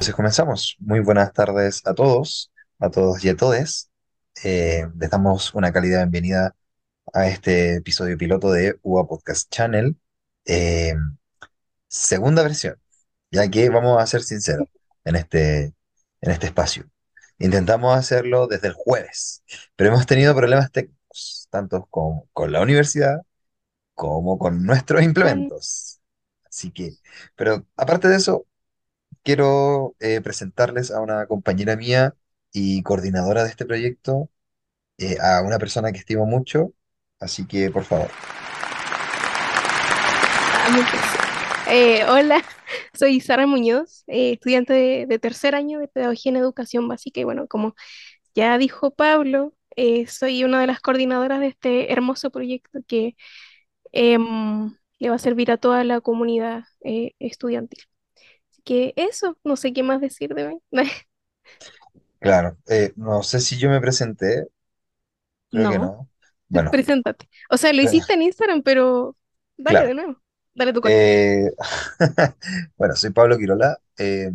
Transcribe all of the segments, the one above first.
Entonces comenzamos. Muy buenas tardes a todos, a todos y a todes. Eh, les damos una calidad bienvenida a este episodio piloto de UA Podcast Channel, eh, segunda versión, ya que vamos a ser sinceros en este, en este espacio. Intentamos hacerlo desde el jueves, pero hemos tenido problemas técnicos, tanto con, con la universidad como con nuestros implementos. Así que, pero aparte de eso, quiero eh, presentarles a una compañera mía y coordinadora de este proyecto, eh, a una persona que estimo mucho, así que por favor. Ah. Eh, hola, soy Sara Muñoz, eh, estudiante de, tercer año de Pedagogía en Educación Básica y bueno, como ya dijo Pablo, soy una de las coordinadoras de este hermoso proyecto que em, le va a servir a toda la comunidad estudiantil. Así que eso, no sé qué más decir de mí. Claro, eh, no sé si yo me presenté, creo que No, no. Bueno, preséntate. O sea, lo hiciste en Instagram, pero dale claro. de nuevo, dale tu cuenta. eh, bueno, soy Pablo Quirola, eh,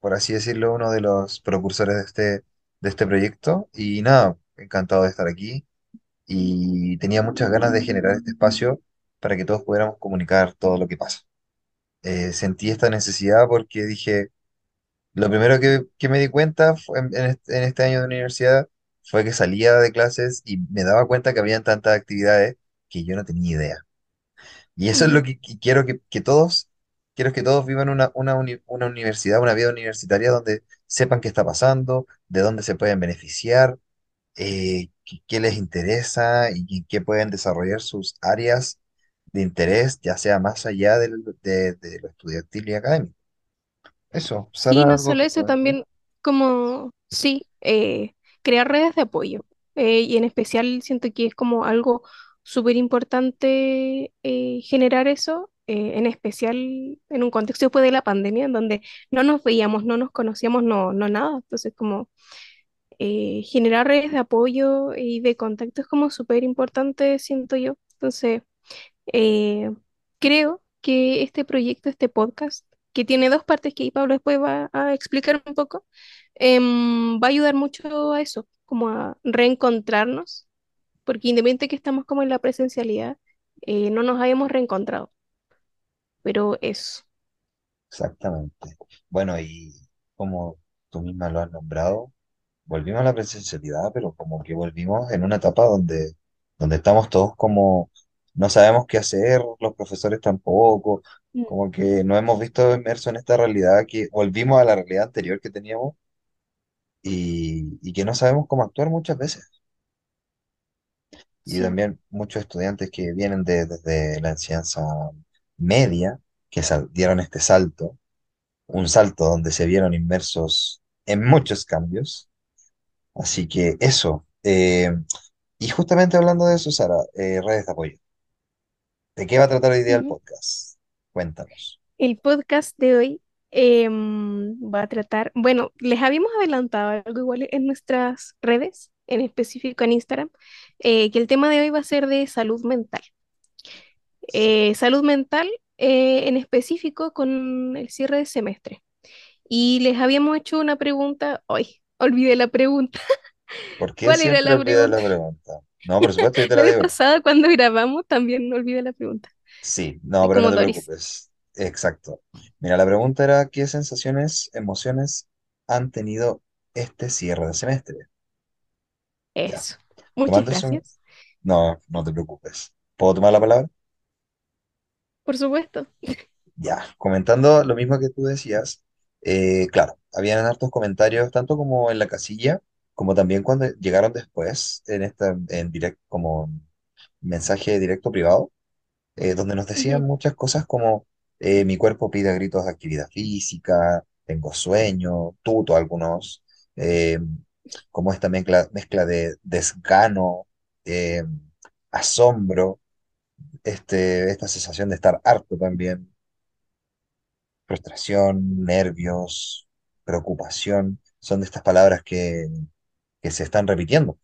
por así decirlo, uno de los precursores de este, de este proyecto, y nada, encantado de estar aquí. y tenía muchas ganas de generar este espacio para que todos pudiéramos comunicar todo lo que pasa. Eh, sentí esta necesidad porque dije, lo primero que, que me di cuenta fue en, en este, en este año de universidad fue que salía de clases y me daba cuenta que habían tantas actividades que yo no tenía idea. Y eso es lo Ujú. que, que quiero que, que todos, quiero que todos vivan una, una, uni- una universidad, una vida universitaria donde sepan qué está pasando, de dónde se pueden beneficiar eh, qué, les interesa y qué pueden desarrollar sus áreas de interés, ya sea más allá del- de, de lo estudiantil y académico. Eso, Sara, no algo solo eso, también como, sí, eh, crear redes de apoyo. eh, y en especial siento que es como algo súper importante eh, generar eso, eh, en especial en un contexto después de la pandemia, en donde no nos veíamos, no nos conocíamos, no, no nada. Entonces, como generar redes de apoyo y de contacto es como súper importante, siento yo. Entonces, eh, creo que este proyecto, este podcast, que tiene dos partes que ahí Pablo después va a explicar un poco, em, va a ayudar mucho a eso, como a reencontrarnos, porque independiente que estamos como en la presencialidad, eh, no nos habíamos reencontrado, pero eso, Exactamente. Bueno, y como tú misma lo has nombrado, volvimos a la presencialidad, pero como que volvimos en una etapa donde, donde estamos todos como, no sabemos qué hacer, los profesores tampoco, Mm. como que nos hemos visto inmersos en esta realidad que volvimos a la realidad anterior que teníamos y, y que no sabemos cómo actuar muchas veces. Y sí, también muchos estudiantes que vienen de- desde la enseñanza media, que sal- dieron este salto, un salto donde se vieron inmersos en muchos cambios. Así que eso. eh, y justamente hablando de eso, Sara, eh, redes de apoyo. ¿De qué va a tratar hoy día el podcast? Cuéntanos. El podcast de hoy em, va a tratar, bueno, les habíamos adelantado algo igual en nuestras redes, en específico en Instagram, eh, que el tema de hoy va a ser de salud mental. Eh, salud mental eh, en específico con el cierre de semestre. Y les habíamos hecho una pregunta, hoy olvidé la pregunta. ¿Por qué ¿Cuál era la olvidas la pregunta? No, por supuesto, yo te la La vez pasada cuando grabamos también olvidé la pregunta. Sí, no, pero no te Doris. preocupes. Exacto. Mira, la pregunta era, ¿qué sensaciones, emociones han tenido este cierre de semestre? Ya. Eso. Muchas gracias. no, no te preocupes. ¿Puedo tomar la palabra? Por supuesto. Ya, comentando lo mismo que tú decías, eh, claro, habían hartos comentarios, tanto como en la casilla, como también cuando llegaron después, en esta, en direct, como mensaje directo privado, eh, donde nos decían muchas cosas como eh, mi cuerpo pide a gritos de actividad física, tengo sueño, tuto algunos, eh, como esta mezcla, mezcla de desgano, eh, asombro, este, esta sensación de estar harto también. Frustración, nervios, preocupación, son de estas palabras que, que se están repitiendo.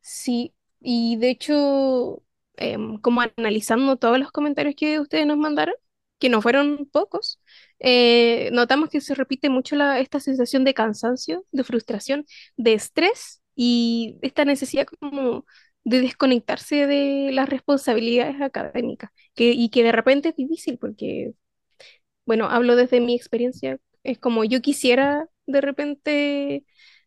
Sí, y de hecho, em, como analizando todos los comentarios que ustedes nos mandaron, que no fueron pocos, eh, notamos que se repite mucho la- esta sensación de cansancio, de frustración, de estrés y esta necesidad como de desconectarse de las responsabilidades académicas, que, y que de repente es difícil porque, bueno, hablo desde mi experiencia, es como yo quisiera de repente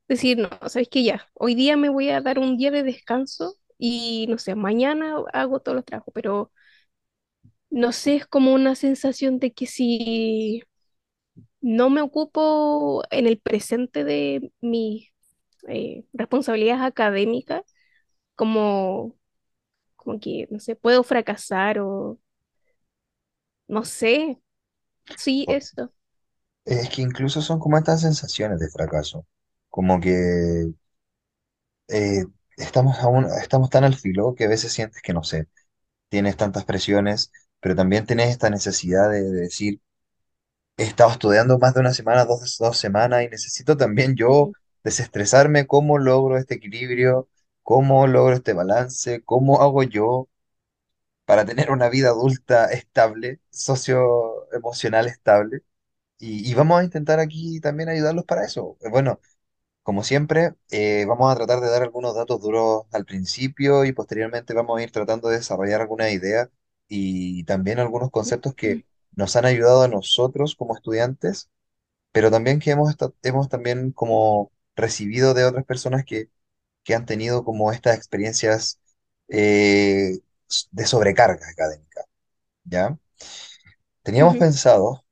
decir, no, sabes que ya, hoy día me voy a dar un día de descanso y no sé, mañana hago todos los trabajos, pero no sé, es como una sensación de que si no me ocupo en el presente de mis eh, responsabilidades académicas, como, como que, no sé, puedo fracasar o no sé, sí, eso. Es que incluso son como estas sensaciones de fracaso, como que eh, estamos aún, estamos tan al filo que a veces sientes que no sé, tienes tantas presiones, pero también tienes esta necesidad de, de decir, he estado estudiando más de una semana, dos, dos semanas y necesito también yo desestresarme, cómo logro este equilibrio, cómo logro este balance, cómo hago yo para tener una vida adulta estable, socioemocional estable. Y, y vamos a intentar aquí también ayudarlos para eso. Eh, Bueno, como siempre, eh, vamos a tratar de dar algunos datos duros al principio y posteriormente vamos a ir tratando de desarrollar algunas ideas y también algunos conceptos que nos han ayudado a nosotros como estudiantes, pero también que hemos, hemos también como recibido de otras personas que, que han tenido como estas experiencias eh, de sobrecarga académica, ¿ya? Teníamos pensado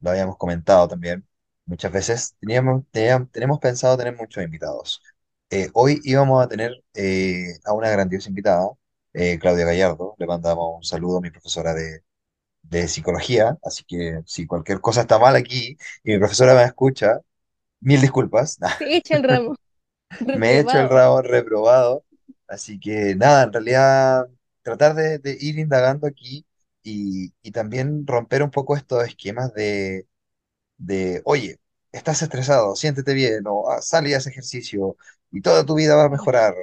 lo habíamos comentado también muchas veces, teníamos, teníamos, tenemos pensado tener muchos invitados. Eh, hoy íbamos a tener eh, a una grandiosa invitada, eh, Claudia Gallardo, le mandamos un saludo a mi profesora de, de psicología, así que si cualquier cosa está mal aquí y mi profesora me escucha, mil disculpas, Te echa el ramo, me he hecho el rabo reprobado, así que nada, en realidad tratar de, de ir indagando aquí y, y también romper un poco estos esquemas de de, oye, estás estresado, siéntete bien, o "Ah, sal y haz ejercicio, y toda tu vida va a mejorar.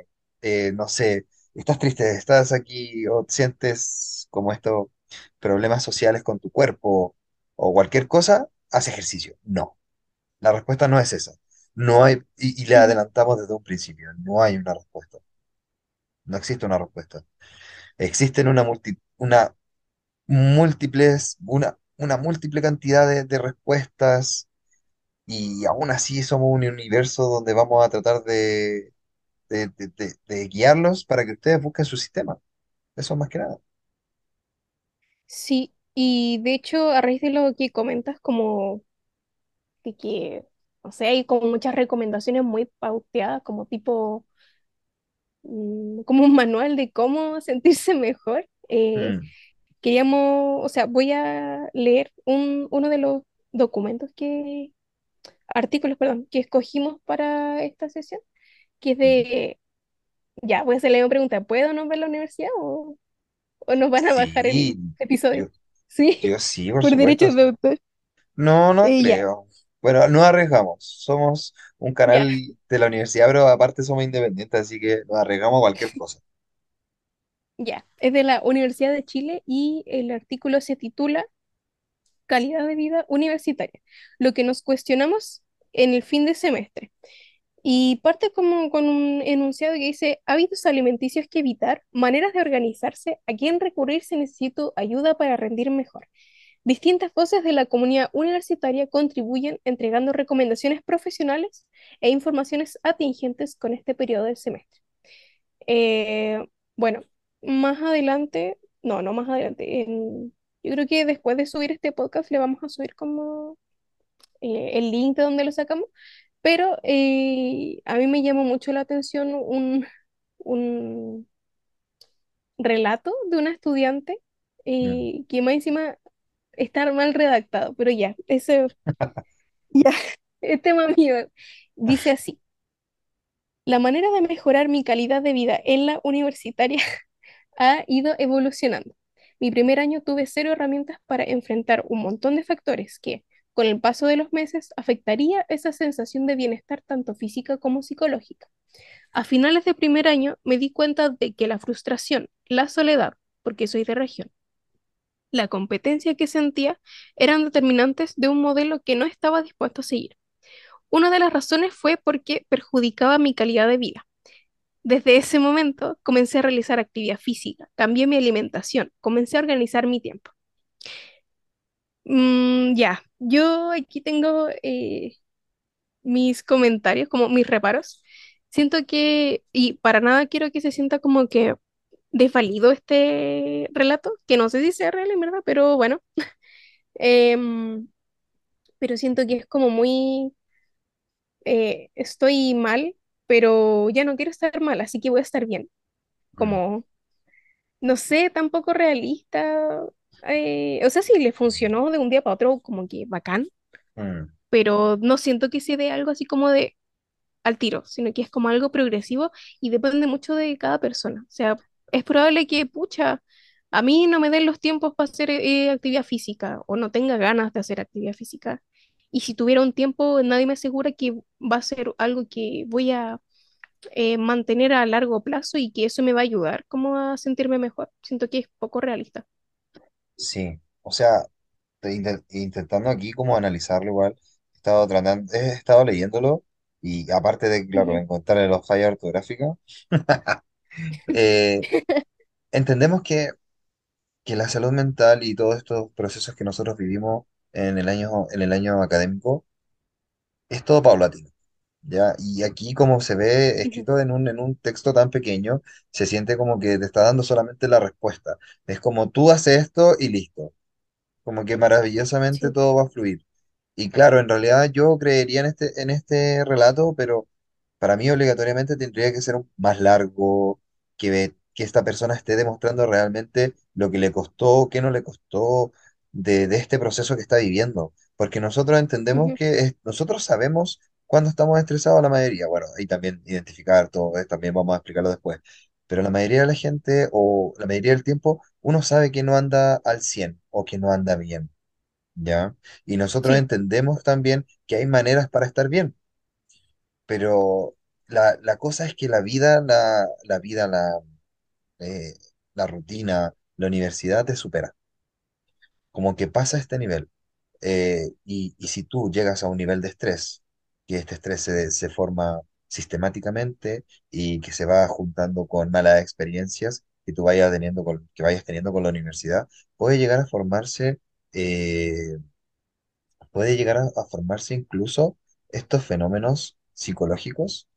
Eh, no sé, estás triste, estás aquí, o sientes como estos problemas sociales con tu cuerpo, o cualquier cosa, haz ejercicio. No, la respuesta no es esa. No hay, y, y le adelantamos desde un principio, no hay una respuesta. No existe una respuesta. Existen una multi, una múltiples, una, una múltiple cantidad de, de respuestas Y aún así somos un universo donde vamos a tratar de, de, de- de- guiarlos para que ustedes busquen su sistema. Eso más que nada. Sí, y de hecho, a raíz de lo que comentas, como de que, o sea, hay como muchas recomendaciones muy pauteadas, como tipo, mm, como un manual de cómo sentirse mejor. eh, Mm, queríamos, o sea, voy a leer un, uno de los documentos que, artículos, perdón, que escogimos para esta sesión, que es de, ya, voy a hacerle una pregunta, ¿puedo nombrar la universidad o, o nos van a bajar el episodio? yo, Sí, yo sí, por por derechos de autor. No, no Eh, ya, creo. Bueno, no arriesgamos. Somos un ya, canal de la universidad, pero aparte somos independientes, así que nos arriesgamos a cualquier cosa. Ya. Es de la Universidad de Chile y el artículo se titula Calidad de vida universitaria, lo que nos cuestionamos en el fin de semestre. Y parte como con un enunciado que dice hábitos alimenticios que evitar, maneras de organizarse, a quién recurrir si necesito ayuda para rendir mejor. Distintas voces de la comunidad universitaria contribuyen entregando recomendaciones profesionales e informaciones atingentes con este periodo del semestre. Eh, bueno, más adelante, no, no más adelante, en- yo creo que después de subir este podcast le vamos a subir como eh, el link de donde lo sacamos, pero eh, a mí me llamó mucho la atención un, un relato de una estudiante Mm. eh, que más encima está mal redactado, pero ya, ese ya, es tema mío. Dice así, la manera de mejorar mi calidad de vida en la universitaria ha ido evolucionando. Mi primer año tuve cero herramientas para enfrentar un montón de factores que, con el paso de los meses, afectaría esa sensación de bienestar tanto física como psicológica. A finales de primer año me di cuenta de que la frustración, la soledad, porque soy de región, la competencia que sentía eran determinantes de un modelo que no estaba dispuesto a seguir. Una de las razones fue porque perjudicaba mi calidad de vida. Desde ese momento comencé a realizar actividad física, cambié mi alimentación, comencé a organizar mi tiempo. Mm, ya, yo aquí tengo eh, mis comentarios, como mis reparos. Siento que, y para nada quiero que se sienta como que desvalido este relato, que no sé si sea real en verdad, pero bueno, Em, pero siento que es como muy, eh, estoy mal, pero ya no quiero estar mal, así que voy a estar bien. Mm, Como, no sé, tampoco realista. eh, o sea, si le funcionó de un día para otro, como que bacán, mm. pero no siento que se dé algo así como de al tiro, sino que es como algo progresivo y depende mucho de cada persona. O sea, es probable que, pucha, a mí no me den los tiempos para hacer eh, actividad física o no tenga ganas de hacer actividad física. Y si tuviera un tiempo, nadie me asegura que va a ser algo que voy a eh, mantener a largo plazo y que eso me va a ayudar como a sentirme mejor. Siento que es poco realista. Sí, o sea, te inte- intentando aquí como analizarlo igual, he estado tratando, he estado leyéndolo y aparte de, claro, Ujú, encontrarle los fallas ortográficas, eh, entendemos que, que la salud mental y todos estos procesos que nosotros vivimos en el año, en el año académico es todo paulatino. ¿Ya? Y aquí como se ve escrito en un, en un texto tan pequeño, se siente como que te está dando solamente la respuesta. Es como tú haces esto y listo. Como que maravillosamente Sí, todo va a fluir. Y claro, en realidad yo creería en este, en este relato, pero para mí obligatoriamente tendría que ser un- más largo, que, que esta persona esté demostrando realmente lo que le costó, qué no le costó de, de este proceso que está viviendo. Porque nosotros entendemos que es- nosotros sabemos cuándo estamos estresados la mayoría. Bueno, ahí también identificar todo, eh, también vamos a explicarlo después. Pero la mayoría de la gente o la mayoría del tiempo uno sabe que no anda al 100 o que no anda bien. ¿ya? Y nosotros Sí, entendemos también que hay maneras para estar bien, pero la, la cosa es que la vida, la, la vida, la, eh, la rutina, la universidad te supera, como que pasa este nivel. Eh, y, si tú llegas a un nivel de estrés, que este estrés se, forma sistemáticamente y que se va juntando con malas experiencias que tú vayas teniendo con, que vayas teniendo con la universidad, puede llegar a formarse eh, puede llegar a, formarse incluso estos fenómenos psicológicos,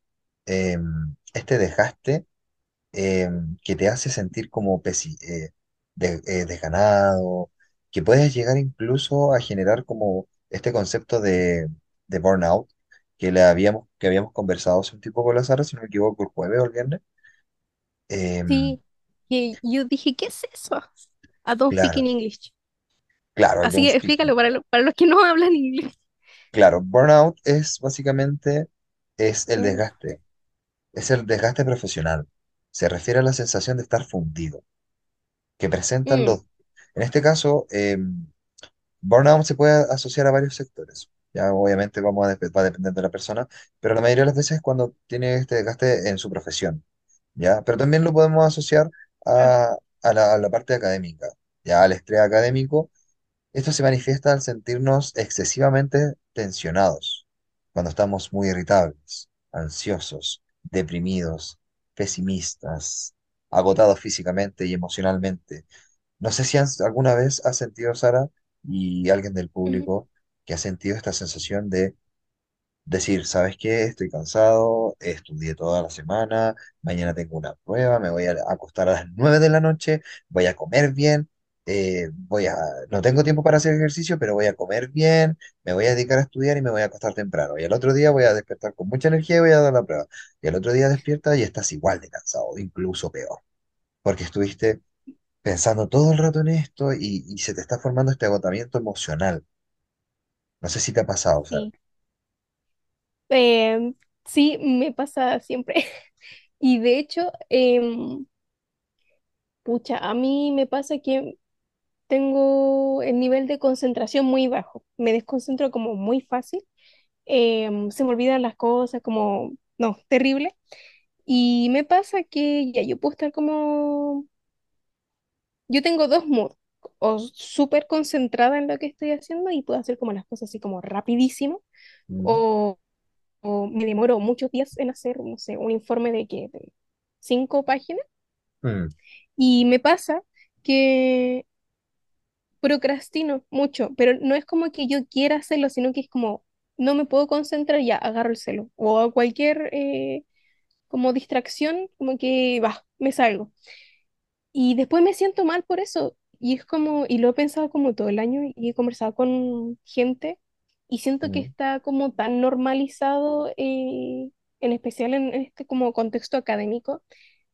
eh, este desgaste eh, que te hace sentir como pesi- eh, desganado, que puedes llegar incluso a generar como este concepto de, de burnout que, le habíamos, que habíamos conversado hace un tiempo con la Sara, si no me equivoco, el jueves o el viernes. Eh, sí. Y yo dije, ¿qué es eso? I don't speak in claro, English. claro, Así don't que speak. explícalo para, lo- para los que no hablan inglés. Claro, burnout es básicamente es el Mm, desgaste Es el desgaste profesional. Se refiere a la sensación de estar fundido, que presentan mm, los... En este caso, eh, burnout se puede asociar a varios sectores. Ya obviamente vamos a dep- va a depender de la persona, pero la mayoría de las veces es cuando tiene este desgaste en su profesión. ¿ya? Pero también lo podemos asociar a, a la, a la parte académica, ya al estrés académico esto se manifiesta al sentirnos excesivamente tensionados, cuando estamos muy irritables, ansiosos, deprimidos, pesimistas, agotados físicamente y emocionalmente. No sé si has- alguna vez has sentido, Sara, y alguien del público, que ha sentido esta sensación de Decir, ¿sabes qué? Estoy cansado, estudié toda la semana, mañana tengo una prueba, me voy a acostar a las 9 de la noche, voy a comer bien, eh, voy a, no tengo tiempo para hacer ejercicio, pero voy a comer bien, me voy a dedicar a estudiar y me voy a acostar temprano. Y al otro día voy a despertar con mucha energía y voy a dar la prueba. Y al otro día despierta y estás igual de cansado, incluso peor, porque estuviste pensando todo el rato en esto y, y se te está formando este agotamiento emocional. No sé si te ha pasado, Sara. sí. Em, sí, me pasa siempre. Y de hecho, em, pucha, a mí me pasa que tengo el nivel de concentración muy bajo. Me desconcentro como muy fácil. em, se me olvidan las cosas, como, no, terrible. Y me pasa que ya yo puedo estar como, yo tengo dos moods. o súper concentrada en lo que estoy haciendo y puedo hacer como las cosas así como rapidísimo, Mm, o, o me demoro muchos días en hacer, no sé, un informe de que de cinco páginas mm, y me pasa que procrastino mucho, pero no es como que yo quiera hacerlo, sino que es como no me puedo concentrar, ya agarro el celo o cualquier eh, como distracción, como que va, me salgo. Y después me siento mal por eso. Y es como, y lo he pensado como todo el año y he conversado con gente y siento que mm, está como tan normalizado, eh, en especial en, en este como contexto académico,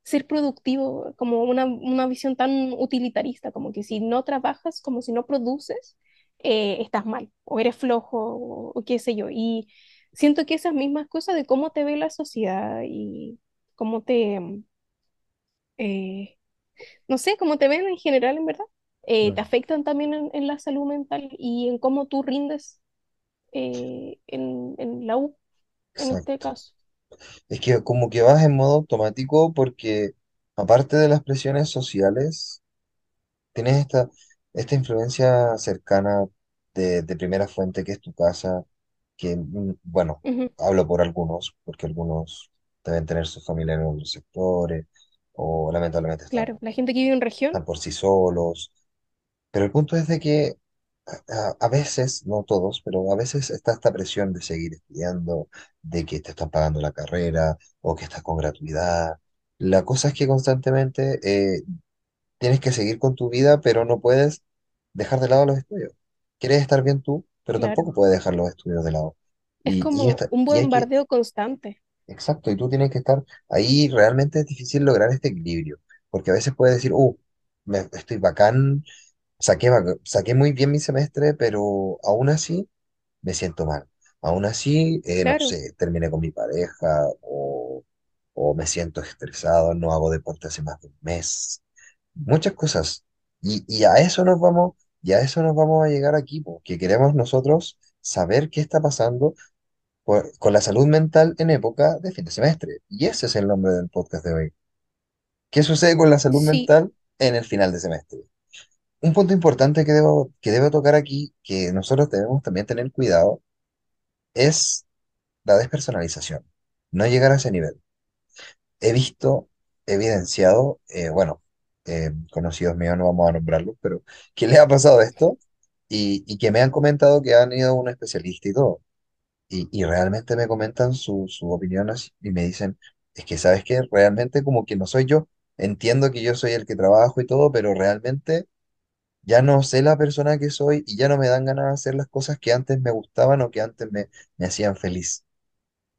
ser productivo, como una, una visión tan utilitarista, como que si no trabajas, como si no produces, eh, estás mal o eres flojo o, o qué sé yo. Y siento que esas mismas cosas de cómo te ve la sociedad y cómo te... eh, no sé, cómo te ven en general, en verdad, eh, te afectan también en, en la salud mental y en cómo tú rindes eh, en, en la U, en este caso. Es que como que vas en modo automático porque aparte de las presiones sociales, tienes esta, esta influencia cercana de, de primera fuente que es tu casa, que, mm, bueno, hablo por algunos, porque algunos deben tener su familia en otros sectores o lamentablemente están, Claro, la gente que vive en región, están por sí solos. Pero el punto es de que a, a veces, no todos, pero a veces está esta presión de seguir estudiando, de que te están pagando la carrera o que estás con gratuidad. La cosa es que constantemente eh, tienes que seguir con tu vida, pero no puedes dejar de lado los estudios. Quieres estar bien tú, pero claro, tampoco puedes dejar los estudios de lado. es Y, y, como esta, un y hay que, bombardeo constante. Exacto, y tú tienes que estar ahí, realmente es difícil lograr este equilibrio, porque a veces puedes decir, uh, me, estoy bacán, saqué, bac- saqué muy bien mi semestre, pero aún así me siento mal. Aún así, eh, no Claro, sé, terminé con mi pareja o, o me siento estresado, no hago deporte hace más de un mes muchas cosas. Y, y a eso nos vamos, y a eso nos vamos a llegar aquí, porque queremos nosotros saber qué está pasando por- con la salud mental en época de fin de semestre. Y ese es el nombre del podcast de hoy. ¿Qué sucede con la salud sí, mental en el final de semestre? Un punto importante que debo, que debo tocar aquí, que nosotros debemos también tener cuidado, es la despersonalización. No llegar a ese nivel. He visto, evidenciado, eh, bueno, eh, conocidos míos, no vamos a nombrarlos, pero que les ha pasado esto y, y que me han comentado que han ido a un especialista y todo. Y, y realmente me comentan su, su opinión así, y me dicen, es que sabes que realmente como que no soy yo. Entiendo que yo soy el que trabajo y todo, pero realmente ya no sé la persona que soy y ya no me dan ganas de hacer las cosas que antes me gustaban o que antes me, me hacían feliz.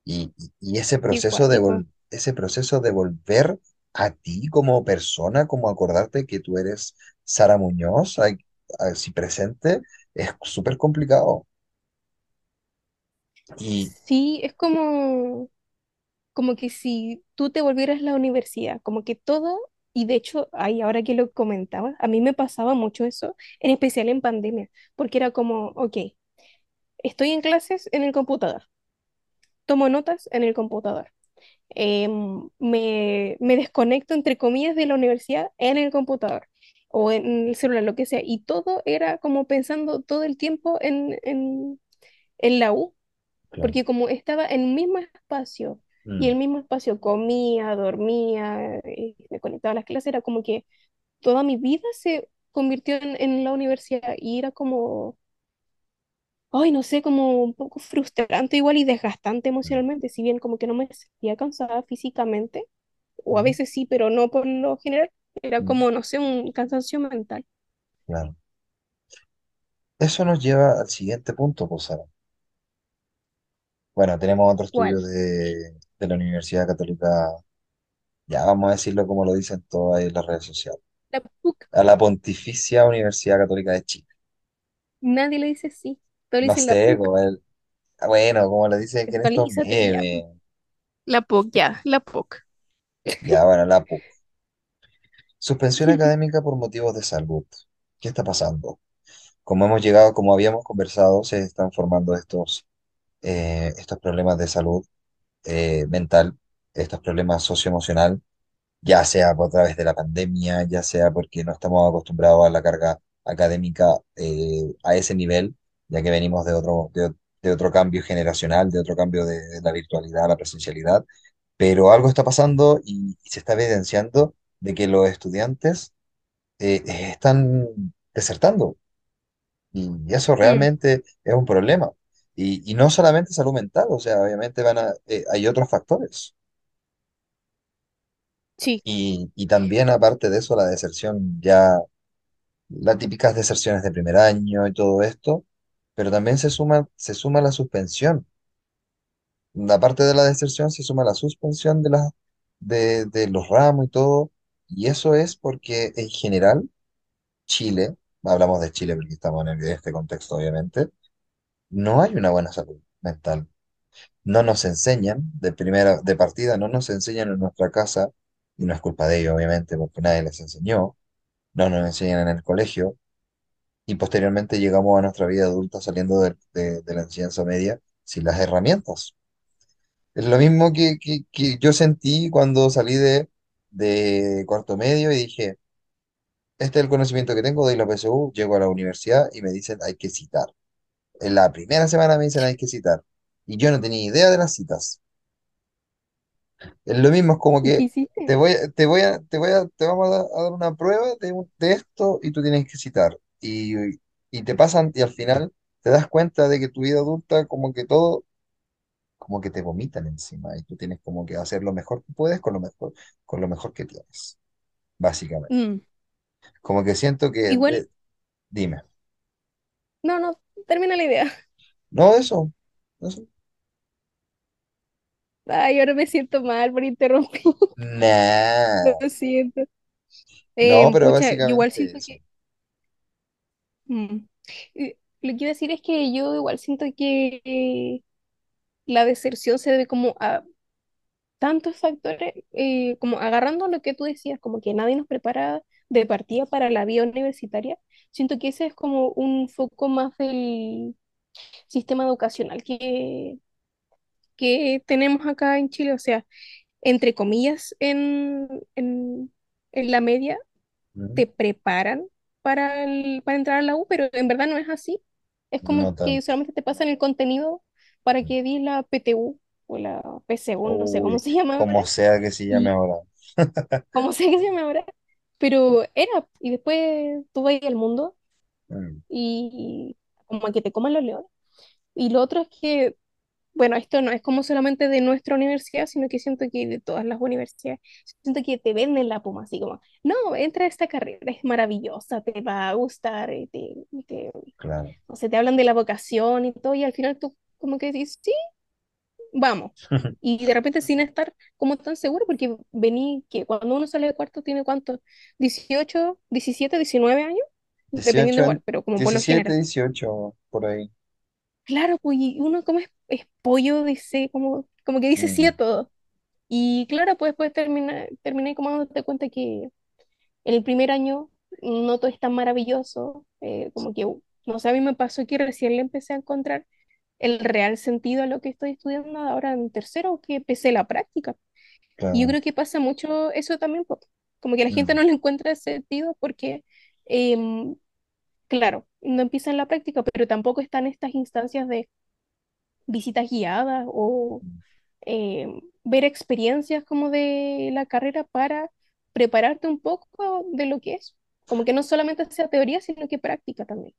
Y, y- y ese proceso de vol- ese proceso de volver a ti como persona, como acordarte que tú eres Sara Muñoz, así presente, es súper complicado. Sí, es como, como que si tú te volvieras la universidad, como que todo, y de hecho, ahí ahora que lo comentaba, a mí me pasaba mucho eso, en especial en pandemia, porque era como, ok, estoy en clases en el computador, tomo notas en el computador, em, me, me desconecto, entre comillas, de la universidad en el computador o en el celular, lo que sea, y todo era como pensando todo el tiempo en, en, en la U claro, porque como estaba en un mismo espacio y el mm, mismo espacio comía, dormía, eh, me conectaba a las clases, era como que toda mi vida se convirtió en, en la universidad y era como, ay, no sé, como un poco frustrante igual y desgastante mm, emocionalmente, si bien como que no me sentía cansada físicamente, o a mm, veces sí, pero no por lo general, era como, no sé, un cansancio mental. claro. Eso nos lleva al siguiente punto, pues, Sara. Bueno, tenemos otro estudio de, de la Universidad Católica, ya vamos a decirlo como lo dicen todas ahí en las redes sociales, La PUC, a la Pontificia Universidad Católica de Chile. nadie le dice sí, le No dicen la sé, PUC, como el, bueno, como le dicen que en estos actualízate ya. memes. La PUC, ya, la PUC. Ya, bueno, la PUC. Suspensión académica por motivos de salud. ¿Qué está pasando? Como hemos llegado, como habíamos conversado, se están formando estos, eh, estos problemas de salud eh, mental, estos problemas socioemocional, ya sea por través de la pandemia, ya sea porque no estamos acostumbrados a la carga académica eh, a ese nivel, ya que venimos de otro, de, de otro cambio generacional, de otro cambio de, de la virtualidad a la presencialidad, pero algo está pasando y, y se está evidenciando de que los estudiantes están desertando. Y eso realmente es un problema. Y, y no solamente salud mental, o sea, obviamente van a, eh, hay otros factores. sí, Y, y también aparte de eso, la deserción ya, las típicas deserciones de primer año y todo esto, pero también se suma, se suma la suspensión. Aparte de la deserción, se suma la suspensión de, la, de, de los ramos y todo. Y eso es porque en general Chile, hablamos de Chile porque estamos en el- este contexto obviamente, no hay una buena salud mental. No nos enseñan, de primera, de partida, no nos enseñan en nuestra casa, y no es culpa de ellos obviamente porque nadie les enseñó, no nos enseñan en el colegio, y posteriormente llegamos a nuestra vida adulta saliendo de, de- la enseñanza media sin las herramientas. Es lo mismo que, que- que yo sentí cuando salí de, de cuarto medio y dije, este es el conocimiento que tengo de la PSU, llego a la universidad y me dicen hay que citar. En la primera semana me dicen hay que citar. Y yo no tenía idea de las citas. Es lo mismo, es como ¿y qué que te voy, a- te voy a, te voy a, te vamos a dar, una prueba de, de esto y tú tienes que citar. Y, y te pasan y al final te das cuenta de que tu vida adulta como que todo, como que te vomitan encima y tú tienes como que hacer lo mejor que puedes con lo mejor, con lo mejor que tienes, básicamente. Mm, Como que siento que, Igual, eh, dime, no, no, termina la idea. no, eso, eso. Ay, ahora me siento mal por interrumpir, lo Nah. siento. No, Eh, pero pucha, yo igual básicamente siento eso. que... mm, Lo que iba a decir es que yo igual siento que la deserción se debe como a tantos factores, eh, como agarrando lo que tú decías, como que nadie nos prepara de partida para la vida universitaria. Siento que ese es como un foco más del sistema educacional que, que tenemos acá en Chile, o sea, entre comillas, en, en, en la media te preparan para, el- para entrar a la U, pero en verdad no es así. Es como No que solamente te pasan el contenido para que di la PTU o la PSU, no sé cómo Uy, se llama ahora, como sea que se llame ahora. como sé que se llama ahora, pero era, y después tú vas al mundo Mm, y como a que te coman los leones. Y lo otro es que bueno, esto no es como solamente de nuestra universidad, sino que siento que de todas las universidades, siento que te venden la puma, así como, no, entra a esta carrera, es maravillosa, te va a gustar, y te, y te- claro. o sea, te hablan de la vocación y todo, y al final tú como que dices, sí, vamos. Y de repente sin estar como tan seguro, porque vení, que cuando uno sale de cuarto tiene cuánto, 18 17 19 años, dependiendo dieciocho igual, en- pero como por lo 17, general. 18 por ahí. Claro, pues y uno como es, es pollo, dice, como, como que dice sí Mm, a todo. Y claro, pues después termina, terminé como dándote cuenta que en el primer año no todo es tan maravilloso, eh, como que, no sé, a mí me pasó que recién le empecé a encontrar el real sentido a lo que estoy estudiando ahora en tercero, que empecé la práctica. Y yo creo que pasa mucho eso también, como que la gente no le encuentra sentido porque, em, claro, no empieza en la práctica, pero tampoco están estas instancias de visitas guiadas o mm, eh, ver experiencias como de la carrera para prepararte un poco de lo que es. Como que no solamente sea teoría, sino que práctica también.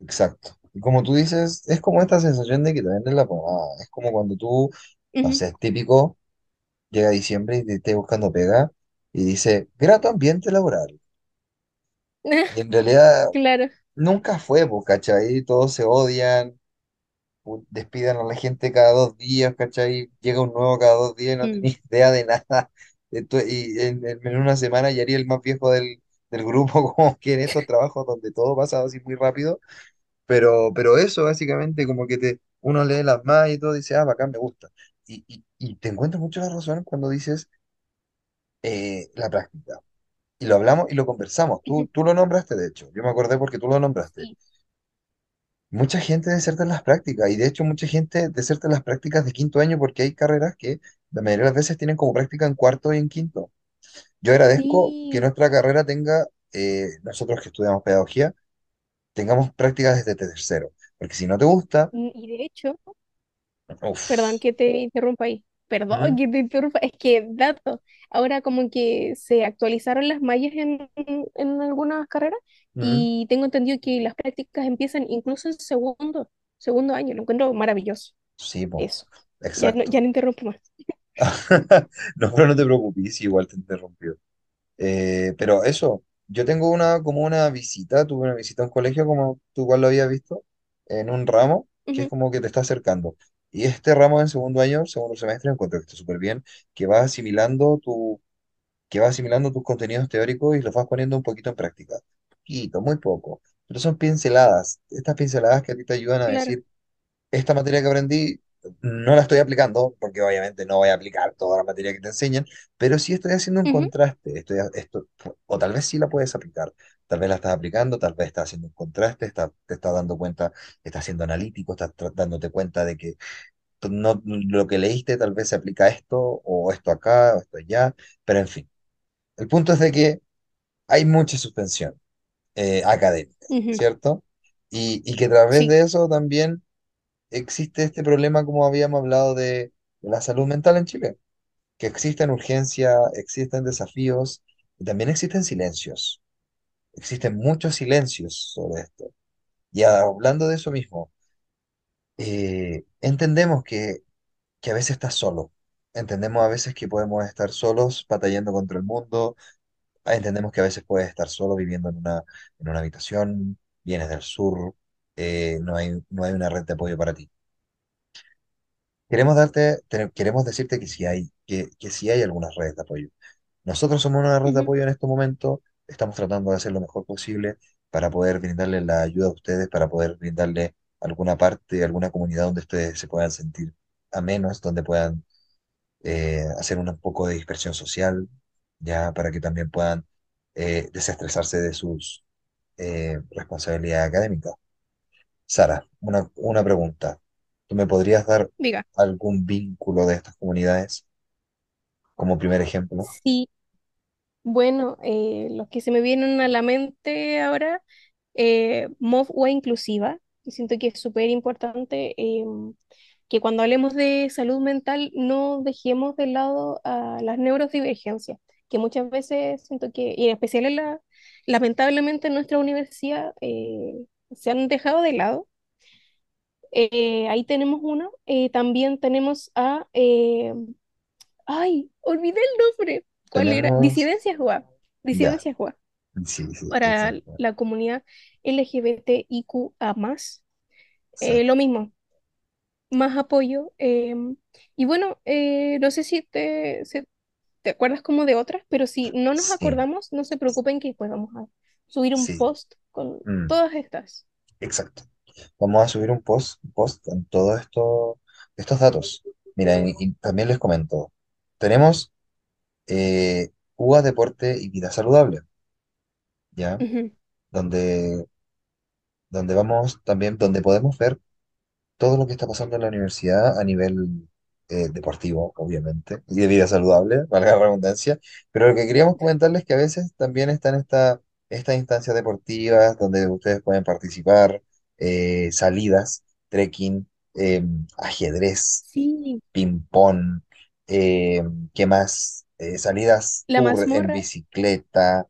exacto. Y como tú dices, es como esta sensación de que te venden la pomada. Es como cuando tú, no Ujú. sé, es típico, llega diciembre y te estés buscando pega y dice, grato ambiente laboral. Y en realidad Claro. nunca fue, pues, ¿cachai? Todos se odian pu- despidan a la gente cada dos días, ¿cachai? Llega un nuevo cada dos días y no Mm. tenéis idea de nada. Y en, en- en una semana ya haría el más viejo del, del grupo, como que en estos trabajos donde todo pasa así muy rápido. Pero, pero eso básicamente como que te, uno lee las más y todo dice, ah, bacán, me gusta. Y, y, y te encuentras mucho la razón cuando dices eh, la práctica. Y lo hablamos y lo conversamos. Tú, tú lo nombraste, de hecho. Yo me acordé porque tú lo nombraste. Sí, Mucha gente deserta en las prácticas y de hecho mucha gente deserta en las prácticas de quinto año porque hay carreras que la mayoría de las veces tienen como práctica en cuarto y en quinto. Yo agradezco que sí, nuestra carrera tenga, eh, nosotros que estudiamos pedagogía, tengamos prácticas desde tercero, porque si no te gusta, Mm, Y de hecho, perdón uff, que te interrumpa ahí, perdón que te interrumpa, es que dato, ahora como que se actualizaron las mallas en, en algunas carreras y tengo entendido que las prácticas empiezan incluso en segundo, segundo año, lo encuentro maravilloso, sí, po, eso. Ya no, exacto. ya no interrumpo más. No, pero no te preocupes, igual te interrumpió. Eh, pero eso, yo tengo una como una visita, tuve una visita a un colegio como tú igual lo habías visto, en un ramo que es Ujú, como que te está acercando. Y este ramo en segundo año, segundo semestre, encuentro que está súper bien, que va asimilando tu, que va asimilando tus contenidos teóricos y los vas poniendo un poquito en práctica. Poquito, muy poco. Pero son pinceladas, estas pinceladas que a ti te ayudan a claro. decir, esta materia que aprendí no la estoy aplicando, porque obviamente no voy a aplicar toda la materia que te enseñan, pero sí estoy haciendo un contraste. Estoy, esto, o tal vez sí la puedes aplicar, tal vez la estás aplicando, tal vez estás haciendo un contraste, está- te estás dando cuenta, estás siendo analítico, estás dándote cuenta de que no, lo que leíste tal vez se aplica a esto, o esto acá, o esto allá, pero en fin. El punto es de que hay mucha suspensión eh, académica, ¿cierto? Y, y que a través Sí, de eso también existe este problema, como habíamos hablado, de, la salud mental en Chile, que existen urgencias, existen desafíos y también existen silencios. Existen muchos silencios sobre esto. Y hablando de eso mismo, eh, entendemos que, que a veces estás solo. Entendemos a veces que podemos estar solos batallando contra el mundo. Entendemos que a veces puedes estar solo viviendo en una, en una habitación, vienes del sur, eh, no hay, no hay una red de apoyo para ti. Queremos darte, te- queremos decirte que sí hay, que, que sí hay algunas redes de apoyo. Nosotros somos una red de ujú, apoyo en este momento, estamos tratando de hacer lo mejor posible para poder brindarle la ayuda a ustedes, para poder brindarle alguna parte, alguna comunidad donde ustedes se puedan sentir a menos, donde puedan eh, hacer un poco de dispersión social, ya para que también puedan eh, desestresarse de sus eh, responsabilidades académicas. Sara, una, una pregunta. ¿Tú me podrías dar diga. algún vínculo de estas comunidades como primer ejemplo? Sí, Bueno, eh, los que se me vienen a la mente ahora, eh, MOVE inclusiva, y siento que es súper importante em, que cuando hablemos de salud mental no dejemos de lado a las neurodivergencias, que muchas veces siento que, y en especial en la, lamentablemente en nuestra universidad, eh, se han dejado de lado. Eh, ahí tenemos uno. Eh, también tenemos a, eh, ay, olvidé el nombre. ¿Cuál era? Tenemos, Disidencias JUA. ya, Disidencias JUA. sí, sí, para la comunidad LGBTIQA+. Lo mismo, más apoyo. em, y bueno, no sé si te, se- te acuerdas como de otras, pero si no nos acordamos, no se preocupen que pues vamos a subir un sí, post con mm, todas estas. exacto. Vamos a subir un post, post con todos estos, estos datos. Mira, y, y también les comento, tenemos eh, UA Deporte y Vida Saludable, ¿ya? Donde, donde vamos también, donde podemos ver todo lo que está pasando en la universidad a nivel eh, deportivo, obviamente, y de vida saludable, valga la redundancia, pero lo que queríamos comentarles es que a veces también están esta, estas instancias deportivas donde ustedes pueden participar, eh, salidas, trekking, eh, ajedrez, Sí, ping-pong, eh, ¿qué más? Eh, salidas la en bicicleta,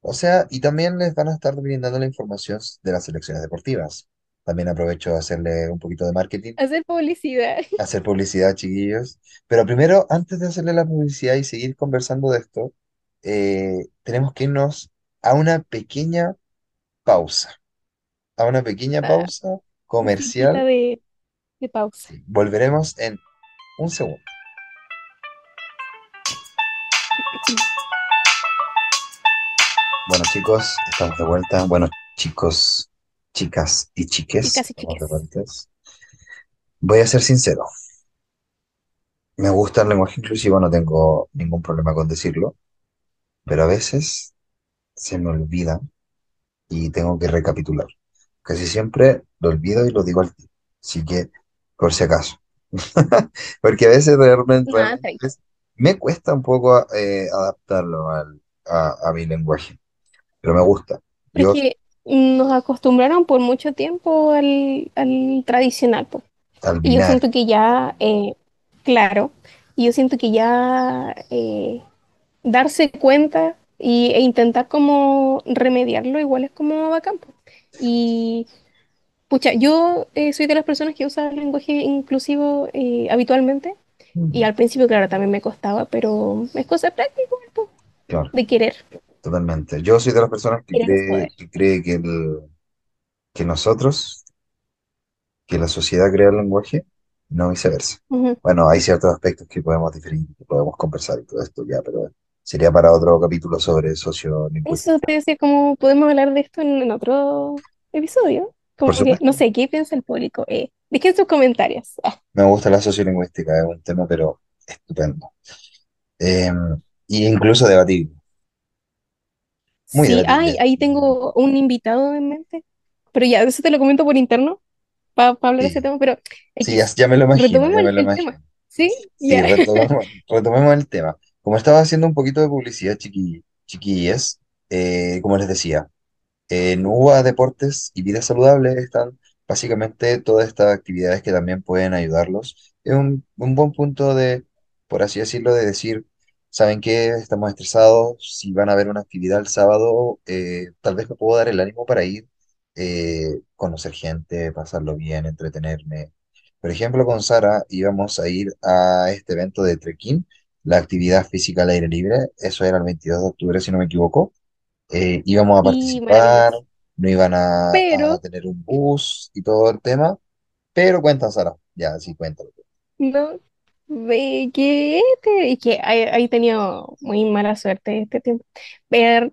o sea, y también les van a estar brindando la información de las selecciones deportivas. También aprovecho de hacerle un poquito de marketing, hacer publicidad. hacer publicidad, chiquillos. Pero primero, antes de hacerle la publicidad y seguir conversando de esto, eh, tenemos que irnos a una pequeña pausa, a una pequeña Ah, pausa comercial. de, de pausa. Volveremos en un segundo. Bueno, chicos, estamos de vuelta. Bueno, chicos, chicas y chiques, Chicas y chiques. Voy a ser sincero. Me gusta el lenguaje inclusivo, no tengo ningún problema con decirlo, pero a veces se me olvida y tengo que recapitular. Casi siempre lo olvido y lo digo al tiro. Así que, por si acaso. Porque a veces realmente, me cuesta un poco eh, adaptarlo al- a, a mi lenguaje, pero me gusta. Yo, que nos acostumbraron por mucho tiempo al, al tradicional, al Y yo siento que ya, eh, claro, y yo siento que ya eh, darse cuenta y, e intentar como remediarlo igual es como bacán, po. Y pucha, yo eh, soy de las personas que usa el lenguaje inclusivo eh, habitualmente y al principio, claro, también me costaba, pero es cosa práctica, Claro, de querer. totalmente. Yo soy de las personas que cree que, cree que, el- que nosotros, que la sociedad crea el lenguaje, no viceversa. Ujú. Bueno, hay ciertos aspectos que podemos diferir, que podemos conversar y todo esto ya, pero sería para otro capítulo sobre Eso sociolingüística. te decía, como podemos hablar de esto en, en otro episodio. Como que, no sé, ¿qué piensa el público? Eh, dejen sus comentarios. Ah, me gusta la sociolingüística, es un tema, pero estupendo. Eh, y incluso debatible, muy sí, ay, ahí tengo un invitado en mente, pero ya, eso te lo comento por interno para hablar de ese Sí, tema, pero sí, ya, ya me lo imagino, ya retomemos me el, lo el tema, imagino. ¿sí? Sí, Ya. retomemos, retomemos el tema. Como estaba haciendo un poquito de publicidad, chiqui, chiquillas, eh, como les decía, en UBA Deportes y Vida Saludable están básicamente todas estas actividades que también pueden ayudarlos. Es un, un buen punto de, por así decirlo, de decir, ¿saben qué? Estamos estresados, si van a ver una actividad el sábado, eh, tal vez me puedo dar el ánimo para ir, eh, conocer gente, pasarlo bien, entretenerme. Por ejemplo, con Sara íbamos a ir a este evento de trekking, la actividad física al aire libre, eso era el 22 de octubre, si no me equivoco eh, íbamos a participar, no iban a, tener un bus y todo el tema, pero cuenta, Sara, ya, sí, cuéntalo. no, ve que este, y que ahí, tenido muy mala suerte este tiempo. Ver,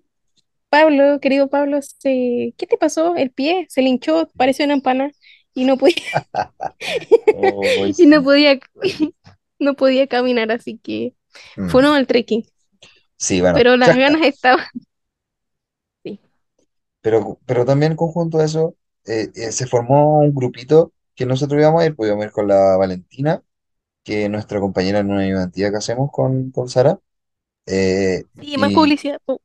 Pablo, querido Pablo, se, ¿qué te pasó? El pie se le hinchó, pareció una empana y no podía Oh, y no podía, no podía caminar, así que fue Mm, uno al trekking, Sí, bueno, pero las ganas estaban, sí. Pero, pero también conjunto a eso, eh, eh, se formó un grupito que nosotros íbamos a ir, pues íbamos a ir con la Valentina, que es nuestra compañera en una ayudantía que hacemos con, con Sara. eh, Sí, más y publicidad, pu-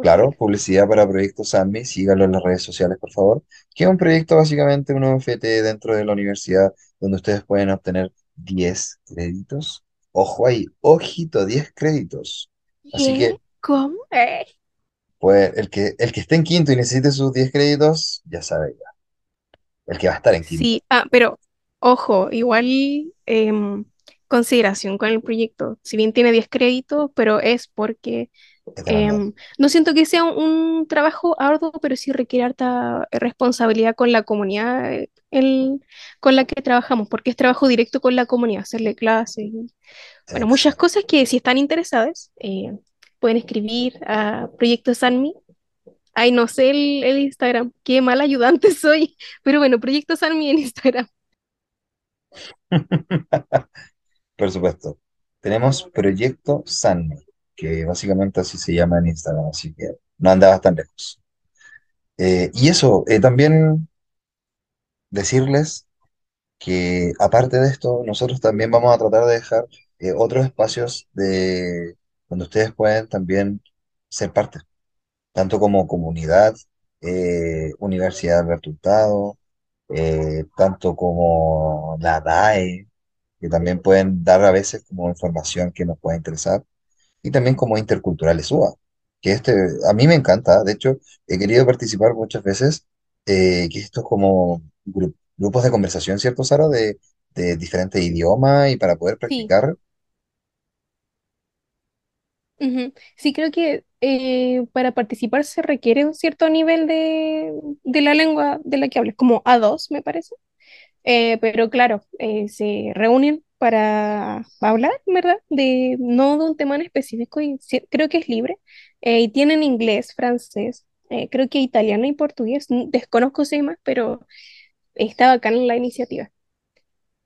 Claro, publicidad. publicidad para Proyecto SAMMI, síganlo en las redes sociales, por favor, que es un proyecto básicamente, un OFT dentro de la universidad, donde ustedes pueden obtener 10 créditos. Ojo ahí, ojito, 10 créditos. Así que, ¿Cómo? Eh, pues, el que, el que esté en quinto y necesite sus 10 créditos, ya sabe ya, el que va a estar en quinto, Sí, ah, pero ojo, igual em, consideración con el proyecto. Si bien tiene 10 créditos, pero es porque em, no siento que sea un, un trabajo arduo, pero sí requiere harta responsabilidad con la comunidad eh, el- con la que trabajamos, porque es trabajo directo con la comunidad, hacerle clases, bueno, muchas cosas que si están interesadas eh, pueden escribir a Proyecto Sanmi Ay, no sé el, el Instagram. Qué mal ayudante soy. Pero bueno, Proyecto Sanmi en Instagram. Por supuesto. Tenemos Proyecto SANMI, que básicamente así se llama en Instagram, así que no andabas tan lejos. Eh, y eso, eh, también decirles que aparte de esto, nosotros también vamos a tratar de dejar eh, otros espacios de donde ustedes pueden también ser parte, tanto como comunidad, eh, Universidad Alberto Hurtado, tanto como la DAE, que también pueden dar a veces como información que nos pueda interesar y también como interculturales UBA, que este a mí me encanta, de hecho he querido participar muchas veces, eh, que esto es como gru- grupos de conversación, ¿cierto, Sara? De, de diferentes idiomas y para poder Sí, practicar, ujú. Sí, creo que eh, para participar se requiere un cierto nivel de, de la lengua de la que hables, como a dos me parece. Eh, pero claro, eh, se reúnen para hablar, ¿verdad? De, no de un tema en específico, y sí- creo que es libre. Eh, y tienen inglés, francés, eh, creo que italiano y portugués. Desconozco si hay más, pero está bacán la iniciativa.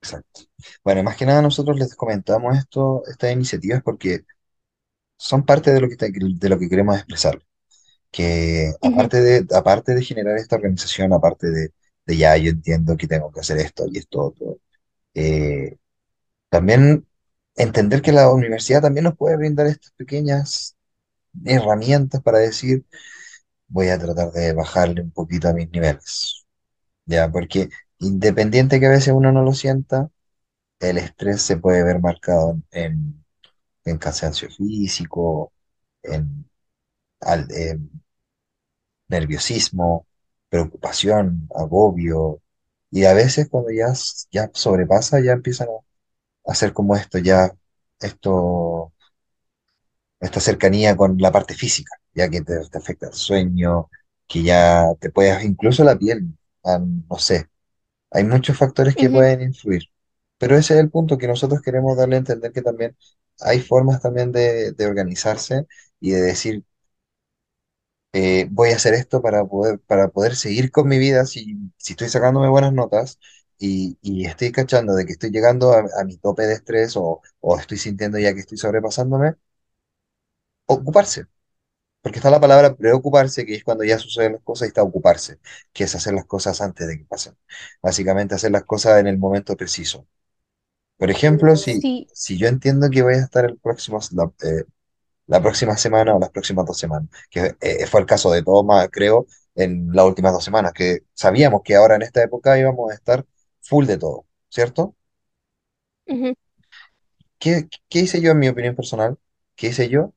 exacto. Bueno, más que nada nosotros les comentamos esto, estas iniciativas porque son parte de lo que, te- de lo que queremos expresar. que Ujú, aparte de, aparte de generar esta organización, aparte de, de ya yo entiendo que tengo que hacer esto y esto otro, eh, también entender que la universidad también nos puede brindar estas pequeñas herramientas para decir, voy a tratar de bajarle un poquito a mis niveles, ¿ya? Porque independiente que a veces uno no lo sienta, el estrés se puede ver marcado en, cansancio físico, en, al- nerviosismo, preocupación, agobio, y a veces cuando ya, ya sobrepasa, ya empiezan a hacer como esto, ya esto, esta cercanía con la parte física, ya que te, te afecta el sueño, que ya te puedes, incluso la piel, ah, no sé, hay muchos factores que pueden influir, pero ese es el punto que nosotros queremos darle a entender que también hay formas también de, de organizarse y de decir, eh, voy a hacer esto para poder, para poder seguir con mi vida. Si, si estoy sacándome buenas notas y, y estoy cachando de que estoy llegando a, a mi tope de estrés o, o estoy sintiendo ya que estoy sobrepasándome, ocuparse. Porque está la palabra preocuparse, que es cuando ya suceden las cosas y está ocuparse, que es hacer las cosas antes de que pasen. Básicamente hacer las cosas en el momento preciso. Por ejemplo, si, Sí, si yo entiendo que voy a estar el próximo, la, eh, la próxima semana o las próximas dos semanas, que eh, fue el caso de Toma, creo, en las últimas dos semanas, que sabíamos que ahora en esta época íbamos a estar full de todo, ¿cierto? ¿Qué, qué hice yo en mi opinión personal? ¿Qué hice yo?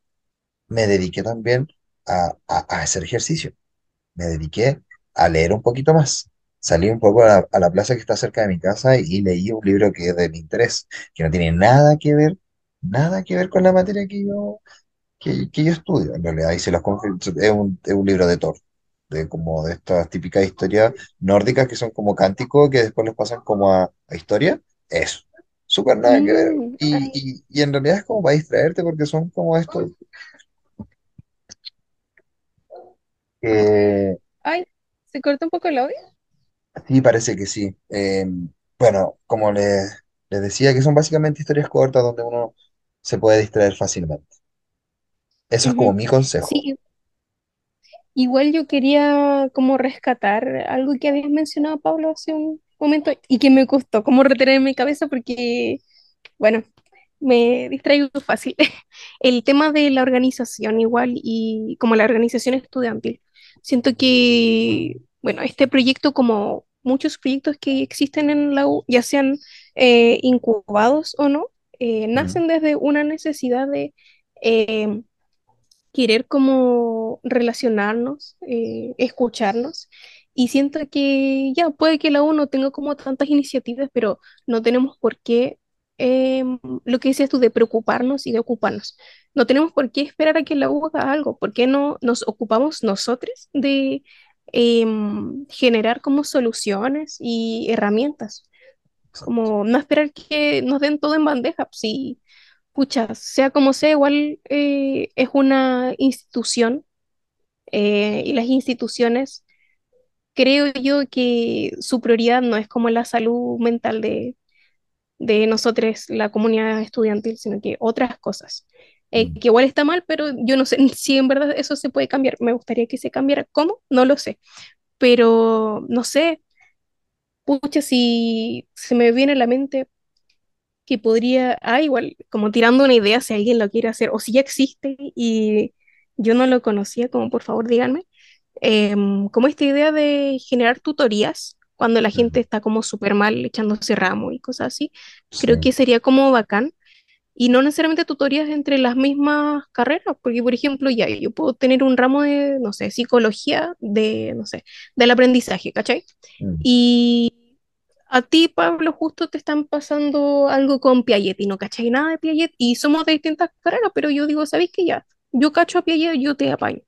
Me dediqué también a, a, a hacer ejercicio. me dediqué a leer un poquito más. Salí un poco a la, a la plaza que está cerca de mi casa y, leí un libro que es de mi interés, que no tiene nada que ver, nada que ver con la materia que yo, que, que yo estudio. En realidad, y se los es un, es un libro de Thor, de como de estas típicas historias nórdicas que son como cánticos que después los pasan como a, a historia. Eso, súper nada que ver. mm, Y, y, y en realidad es como para distraerte porque son como estos ay, ¿se corta un poco el audio? Sí, parece que sí. Eh, bueno, como les, les decía, que son básicamente historias cortas donde uno se puede distraer fácilmente. Eso es como mi consejo. Sí, igual yo quería como rescatar algo que habías mencionado, Pablo, hace un momento y que me costó como retener en mi cabeza porque, bueno, me distraigo fácil. El tema de la organización igual y como la organización estudiantil. Siento que, bueno, este proyecto como muchos proyectos que existen en la U, ya sean eh, incubados o no, eh, nacen desde una necesidad de eh, querer como relacionarnos, eh, escucharnos. Y siento que ya puede que la U no tenga como tantas iniciativas, pero no tenemos por qué, em, lo que decías tú, de preocuparnos y de ocuparnos. No tenemos por qué esperar a que la U haga algo. ¿Por qué no nos ocupamos nosotros de em, generar como soluciones y herramientas? Como no esperar que nos den todo en bandeja. Si Pucha, sea como sea, igual eh, es una institución eh, y las instituciones, creo yo que su prioridad no es como la salud mental de, de nosotros, la comunidad estudiantil, sino que otras cosas. Eh, Mm, que igual está mal, pero yo no sé si en verdad eso se puede cambiar. Me gustaría que se cambiara. ¿Cómo? No lo sé. Pero no sé, pucha, si se me viene a la mente que podría, ah, igual, como tirando una idea si alguien lo quiere hacer o si ya existe y yo no lo conocía, como por favor díganme, em, como esta idea de generar tutorías cuando la gente está como súper mal echándose ramo y cosas así, Sí, creo que sería como bacán y no necesariamente tutorías entre las mismas carreras, porque por ejemplo ya yo puedo tener un ramo de, no sé, psicología, de, no sé, del aprendizaje, ¿cachai? mm, Y a ti, Pablo, justo te están pasando algo con Piaget y no cachai nada de Piaget y somos de distintas carreras, pero yo digo, ¿sabéis qué ya? Yo cacho a Piaget, yo te apaño.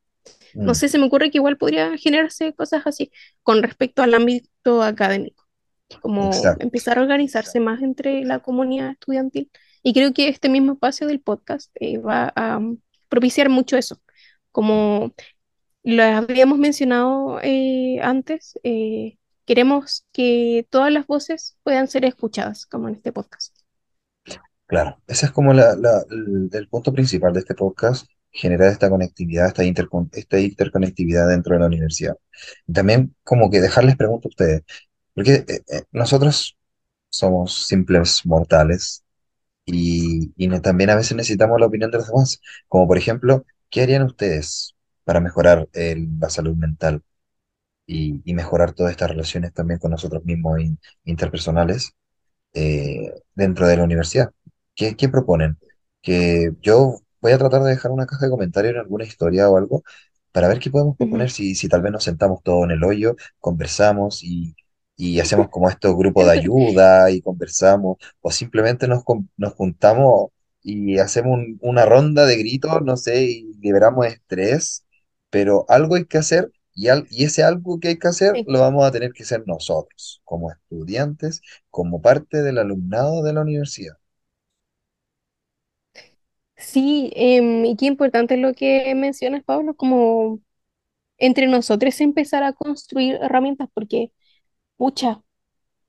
No mm, sé, se me ocurre que igual podría generarse cosas así con respecto al ámbito académico, como exacto. empezar a organizarse más entre la comunidad estudiantil. Y creo que este mismo espacio del podcast eh, va a um, propiciar mucho eso, como lo habíamos mencionado eh, antes, eh, queremos que todas las voces puedan ser escuchadas, como en este podcast. Claro, ese es como la, el, punto principal de este podcast, generar esta conectividad, esta, intercon- interconectividad dentro de la universidad. También como que dejarles preguntas a ustedes, porque eh, eh, nosotros somos simples mortales y, y también a veces necesitamos la opinión de los demás, como por ejemplo, ¿qué harían ustedes? para mejorar el- la salud mental y, y mejorar todas estas relaciones también con nosotros mismos in- interpersonales eh, dentro de la universidad. ¿Qué, qué proponen? Que yo voy a tratar de dejar una caja de comentarios en alguna historia o algo para ver qué podemos proponer, si, si tal vez nos sentamos todos en el hoyo, conversamos y, y hacemos como estos grupos de ayuda y conversamos, o simplemente nos, nos juntamos y hacemos un- una ronda de gritos, no sé, y liberamos estrés, pero algo hay que hacer. Y, al- y ese algo que hay que hacer Sí, lo vamos a tener que hacer nosotros, como estudiantes como parte del alumnado de la universidad. Sí, em, y qué importante lo que mencionas, Pablo, como entre nosotros empezar a construir herramientas, porque, pucha,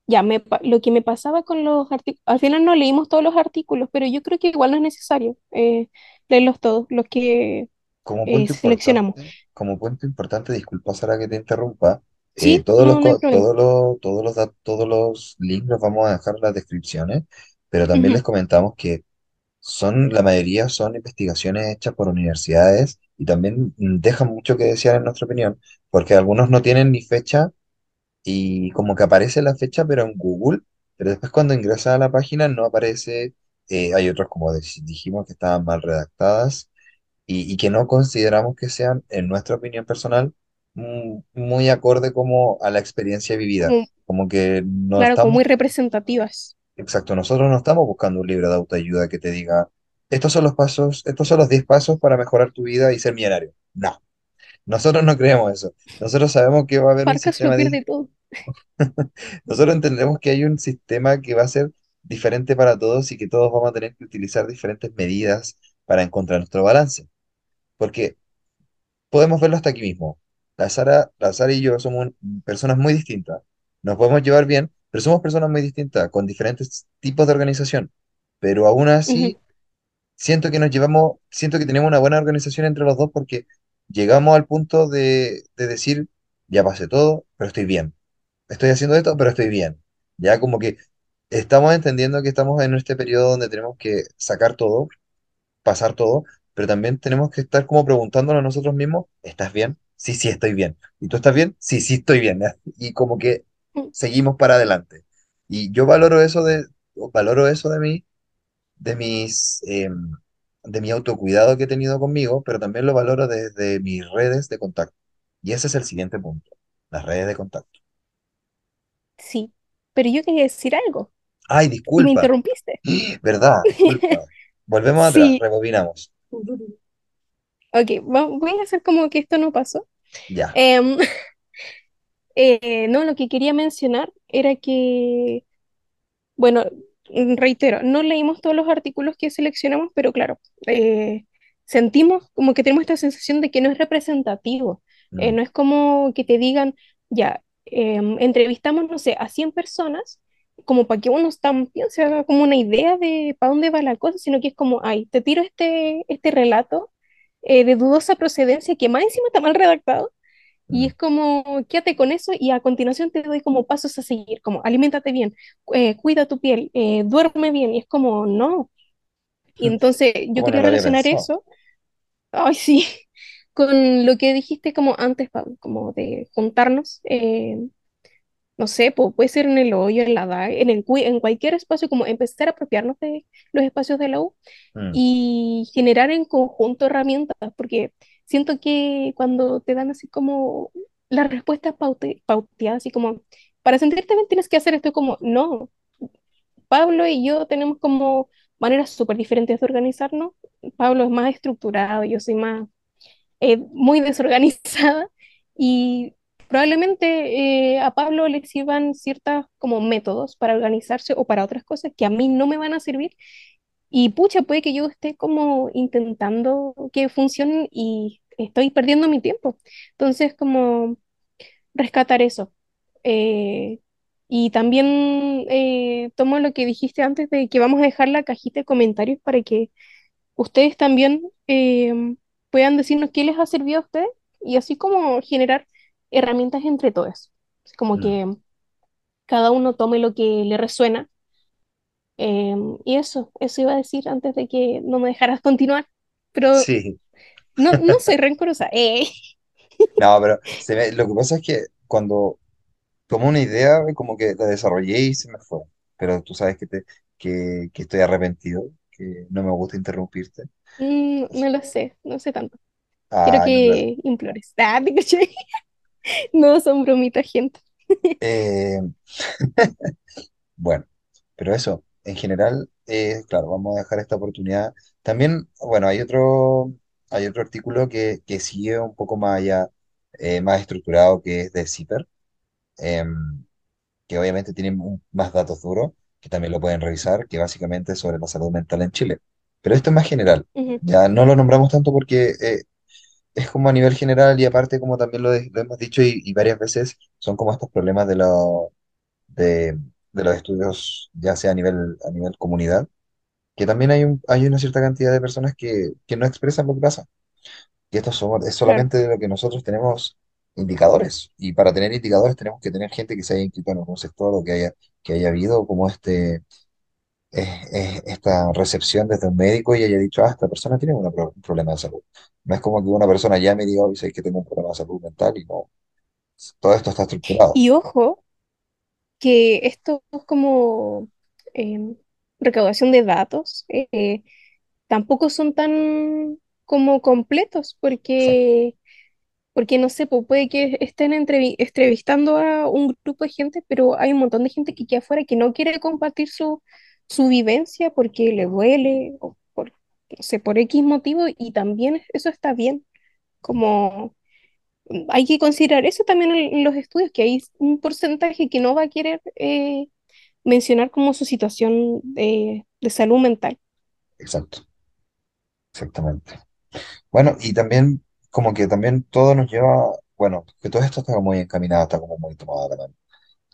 ya me, lo que me pasaba con los artículos, al final no leímos todos los artículos, pero yo creo que igual no es necesario eh, leerlos todos, los que Como eh, punto seleccionamos. importante, como punto importante, disculpa Sara que te interrumpa, eh, Sí, todos los, no, no co- problema. todos los, todos los, todos los links los vamos a dejar en las descripciones, pero también les Ujú, comentamos que son, la mayoría son investigaciones hechas por universidades y también dejan mucho que desear en nuestra opinión, porque algunos no tienen ni fecha y como que aparece la fecha, pero en Google, pero después cuando ingresas a la página no aparece, eh, hay otros como dij- dijimos que estaban mal redactadas y, y que no consideramos que sean, en nuestra opinión personal, muy acorde como a la experiencia vivida, como- como que no claro, como estamos, muy representativas. exacto, nosotros no estamos buscando un libro de autoayuda que te diga, estos son los pasos, estos son los 10 pasos para mejorar tu vida y ser millonario. No, nosotros no creemos eso. Nosotros sabemos que va a haber un Farcas lo sistema pierde todo. Nosotros entendemos que hay un sistema que va a ser diferente para todos y que todos vamos a tener que utilizar diferentes medidas para encontrar nuestro balance. Porque podemos verlo hasta aquí mismo. La Sara, la Sara y yo somos personas muy distintas. Nos podemos llevar bien, pero somos personas muy distintas, con diferentes tipos de organización. Pero aún así, siento que nos llevamos, siento que tenemos una buena organización entre los dos porque llegamos al punto de, de decir, ya pasé todo, pero estoy bien estoy haciendo esto, pero estoy bien. Ya como que estamos entendiendo que estamos en este periodo donde tenemos que sacar todo, pasar todo, pero también tenemos que estar como preguntándonos a nosotros mismos, ¿estás bien? Sí, sí, estoy bien. ¿Y tú estás bien? Sí, sí, estoy bien. Y como que ujú. seguimos para adelante. Y yo valoro eso de, valoro eso de mí, de mis, em, de mi autocuidado que he tenido conmigo, pero también lo valoro desde mis redes de contacto. Y ese es el siguiente punto, las redes de contacto. Sí, pero yo quería decir algo Ay, y me disculpa. interrumpiste. ¿Verdad? Disculpa. Volvemos atrás, Sí, rebobinamos. ok, voy a hacer como que esto no pasó. Ya. Em, eh, no, lo que quería mencionar era que Bueno, reitero, no leímos todos los artículos que seleccionamos, pero claro, eh, sentimos como que tenemos esta sensación de que no es representativo. Eh, Mm, no es como que te digan, ya, em, entrevistamos, no sé, a 100 personas, como para que uno también se haga como una idea de para dónde va la cosa, sino que es como, ay, te tiro este, este relato eh, de dudosa procedencia que más encima está mal redactado y mm. es como, quédate con eso y a continuación te doy como pasos a seguir, como aliméntate bien, eh, cuida tu piel, eh, duerme bien. Y es como, no. Y entonces yo ¿Cómo no quería relacionar eso, ay sí, con lo que dijiste como antes, Pablo, como de juntarnos, eh, no sé, po- puede ser en el hoyo, en la DAE, en el, en cualquier espacio, como empezar a apropiarnos de los espacios de la U Mm, y generar en conjunto herramientas, porque siento que cuando te dan así como las respuestas paute- pauteadas, así como, para sentirte bien tienes que hacer esto, como, no, Pablo y yo tenemos como maneras súper diferentes de organizarnos. Pablo es más estructurado, yo soy más, eh, muy desorganizada y probablemente eh, a Pablo le sirvan ciertas como métodos para organizarse o para otras cosas que a mí no me van a servir y pucha, puede que yo esté como intentando que funcionen y estoy perdiendo mi tiempo. Entonces, como rescatar eso. Eh, y también eh, tomo lo que dijiste antes de que vamos a dejar la cajita de comentarios para que ustedes también eh, puedan decirnos qué les ha servido a ustedes y así como generar herramientas entre todos. Como mm. que cada uno tome lo que le resuena Em, y eso, eso iba a decir antes de que no me dejaras continuar. Pero Sí, No, no soy rencorosa. Eh. No, pero se me- lo que pasa es que cuando tomo una idea, como que la desarrollé y se me fue. Pero tú sabes que, te, que, que estoy arrepentido, que no me gusta interrumpirte. Mm, no lo sé, no sé tanto. Quiero Ah, no, pero, que implores. Ah, ¿te? No son bromitas, gente. eh, bueno, pero eso, en general, eh, claro, vamos a dejar esta oportunidad. También, bueno, hay otro, hay otro artículo que, que sigue un poco más allá, eh, más estructurado, que es de CIPER, em, que obviamente tiene un- más datos duros, que también lo pueden revisar, que básicamente es sobre la salud mental en Chile. Pero esto es más general. Ya no lo nombramos tanto porque es como a nivel general y aparte, como también lo, de- lo hemos dicho y, y varias veces, son como estos problemas de, lo- de, de los estudios, ya sea a nivel, a nivel comunidad, que también hay, un, hay una cierta cantidad de personas que, que no expresan lo que pasa. Y esto somos- es solamente de lo que nosotros tenemos indicadores. Y para tener indicadores tenemos que tener gente que se haya inscrito en algún sector o que haya, que haya habido como este, esta recepción desde un médico y haya dicho, ah, esta persona tiene una un problema de salud. No es como que una persona ya me diga, hoy sé que tengo un problema de salud mental y no. Todo esto está estructurado. Y ojo, que esto es como em, recaudación de datos, eh, tampoco son tan como completos, porque, porque no sé, puede que estén entrevi- entrevistando a un grupo de gente, pero hay un montón de gente que queda afuera que no quiere compartir su, su vivencia porque le duele o por, no sé, por X motivo, y también eso está bien. Como hay que considerar eso también en, los estudios, que hay un porcentaje que no va a querer eh, mencionar como su situación de, de salud mental. Exacto. Exactamente. Bueno, y también, como que también todo nos lleva, bueno, que todo esto está muy encaminado, está como muy tomado mano,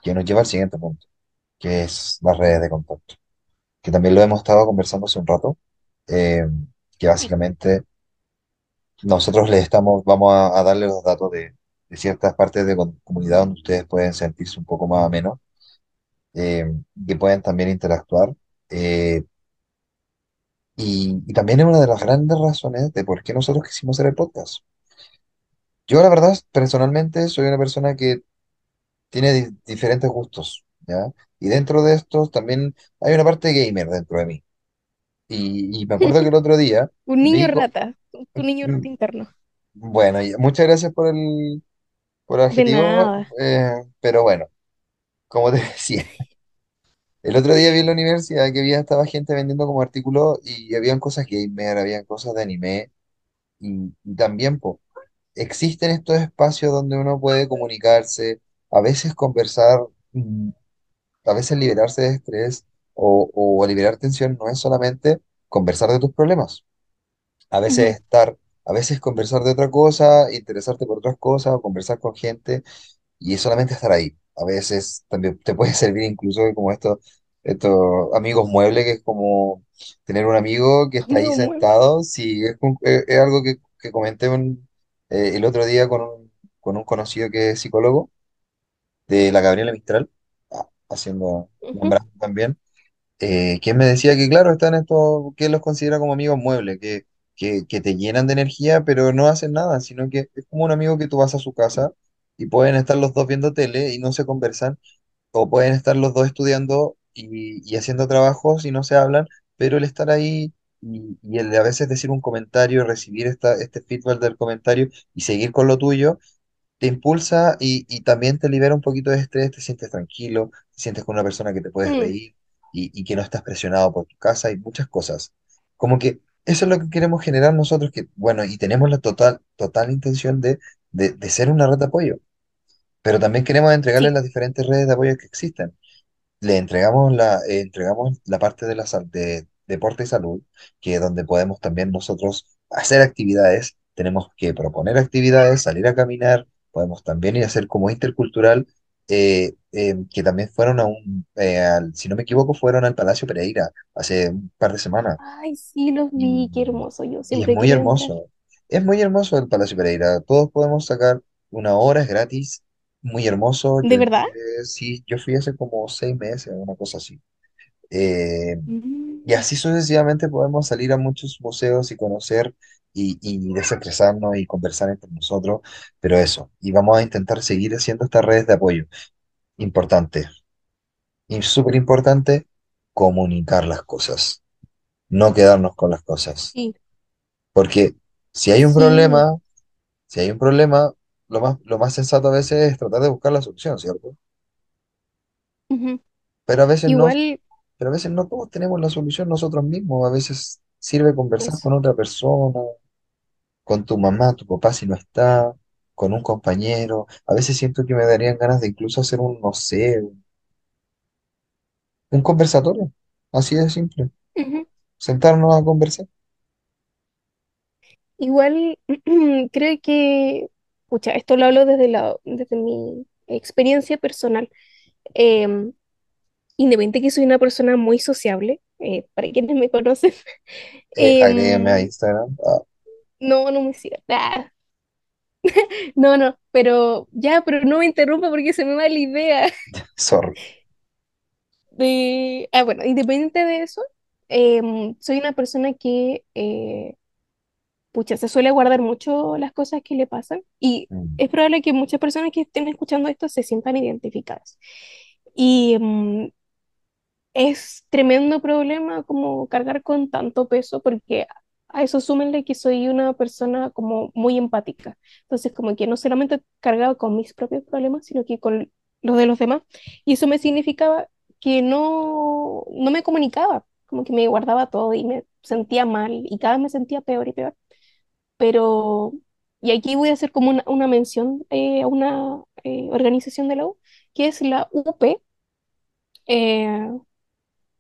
que nos lleva al siguiente punto, que es las redes de contacto, que también lo hemos estado conversando hace un rato, eh, que básicamente nosotros les estamos, vamos a, a darle los datos de, de ciertas partes de comunidad donde ustedes pueden sentirse un poco más a menos, eh, que pueden también interactuar. eh, y, y también es una de las grandes razones de por qué nosotros quisimos hacer el podcast. Yo, la verdad, personalmente soy una persona que tiene di- diferentes gustos, ¿ya? Y dentro de estos también hay una parte gamer dentro de mí. Y, y me acuerdo que el otro día Un niño vi, rata, tu, niño mm, rata interno. bueno, muchas gracias por el, por el adjetivo, eh, pero bueno, como te decía, el otro día vi en la universidad que había, estaba gente vendiendo como artículos y habían cosas gamer, habían cosas de anime y, y también, po, existen estos espacios donde uno puede comunicarse, a veces conversar. A veces liberarse de estrés o, o liberar tensión no es solamente conversar de tus problemas. A veces estar, a veces conversar de otra cosa, interesarte por otras cosas o conversar con gente y es solamente estar ahí. A veces también te puede servir incluso como estos, estos amigos muebles, que es como tener un amigo que está ahí mueble. sentado. Sí, es- es algo que, que comenté un- eh, el otro día con un, con un conocido que es psicólogo de la Gabriela Mistral, haciendo, Ujú, nombrando también eh, que me decía que, claro, están estos, que los considera como amigos muebles, que, que, que te llenan de energía, pero no hacen nada, sino que es como un amigo que tú vas a su casa y pueden estar los dos viendo tele y no se conversan, o pueden estar los dos estudiando y, y haciendo trabajos y no se hablan, pero el estar ahí y, y el de a veces decir un comentario, recibir esta, este feedback del comentario y seguir con lo tuyo te impulsa y, y también te libera un poquito de estrés, te sientes tranquilo, sientes con una persona que te puedes mm, reír y, y que no estás presionado por tu casa y muchas cosas. Como que eso es lo que queremos generar nosotros, que bueno, y tenemos la total, total intención de, de, de ser una red de apoyo, pero también queremos entregarles Sí, las diferentes redes de apoyo que existen. Le entregamos la, eh, entregamos la parte de la de deporte y salud, que es donde podemos también nosotros hacer actividades, tenemos que proponer actividades, salir a caminar, podemos también ir a hacer como intercultural, eh, eh, que también fueron a un, eh, al- si no me equivoco, fueron al Palacio Pereira hace un par de semanas. ay, sí, los Y, vi, qué hermoso. Yo y es siempre he muy entrar. hermoso. Es muy hermoso el Palacio Pereira. Todos podemos sacar una hora, es gratis, muy hermoso. Yo ¿De verdad? entré, sí, yo fui hace como seis meses, una cosa así. Eh, y Mm, así sucesivamente podemos salir a muchos museos y conocer. Y, y desestresarnos y conversar entre nosotros, pero eso, y vamos a intentar seguir haciendo estas redes de apoyo. Importante, y súper importante, comunicar las cosas, no quedarnos con las cosas, Sí, porque si hay un sí. problema, si hay un problema, lo más, lo más sensato a veces es tratar de buscar la solución, ¿cierto? Pero a veces no, pero a veces no todos tenemos la solución nosotros mismos, a veces sirve conversar eso. con otra persona con tu mamá, tu papá si no está, con un compañero. A veces siento que me darían ganas de incluso hacer un, no sé, un, un conversatorio. Así de simple. Ujú. Sentarnos a conversar. Igual, creo que, pucha, esto lo hablo desde la, desde mi experiencia personal. Em, independiente que soy una persona muy sociable, eh, para quienes me conocen, Eh, agrégueme a em, Instagram. Ah, no, no me sigan. Ah, no, no, pero ya, pero no me interrumpa porque se me va la idea. sorry. De, ah, bueno, independiente de eso, em, soy una persona que, eh, pucha, se suele guardar mucho las cosas que le pasan y Mm, es probable que muchas personas que estén escuchando esto se sientan identificadas. Y em, es tremendo problema como cargar con tanto peso porque a eso súmenle que soy una persona como muy empática. Entonces, como que no solamente cargaba con mis propios problemas, sino que con los de los demás. Y eso me significaba que no, no me comunicaba, como que me guardaba todo y me sentía mal y cada vez me sentía peor y peor. Pero, y aquí voy a hacer como una, una mención eh, a una eh, organización de la U, que es la UP. eh,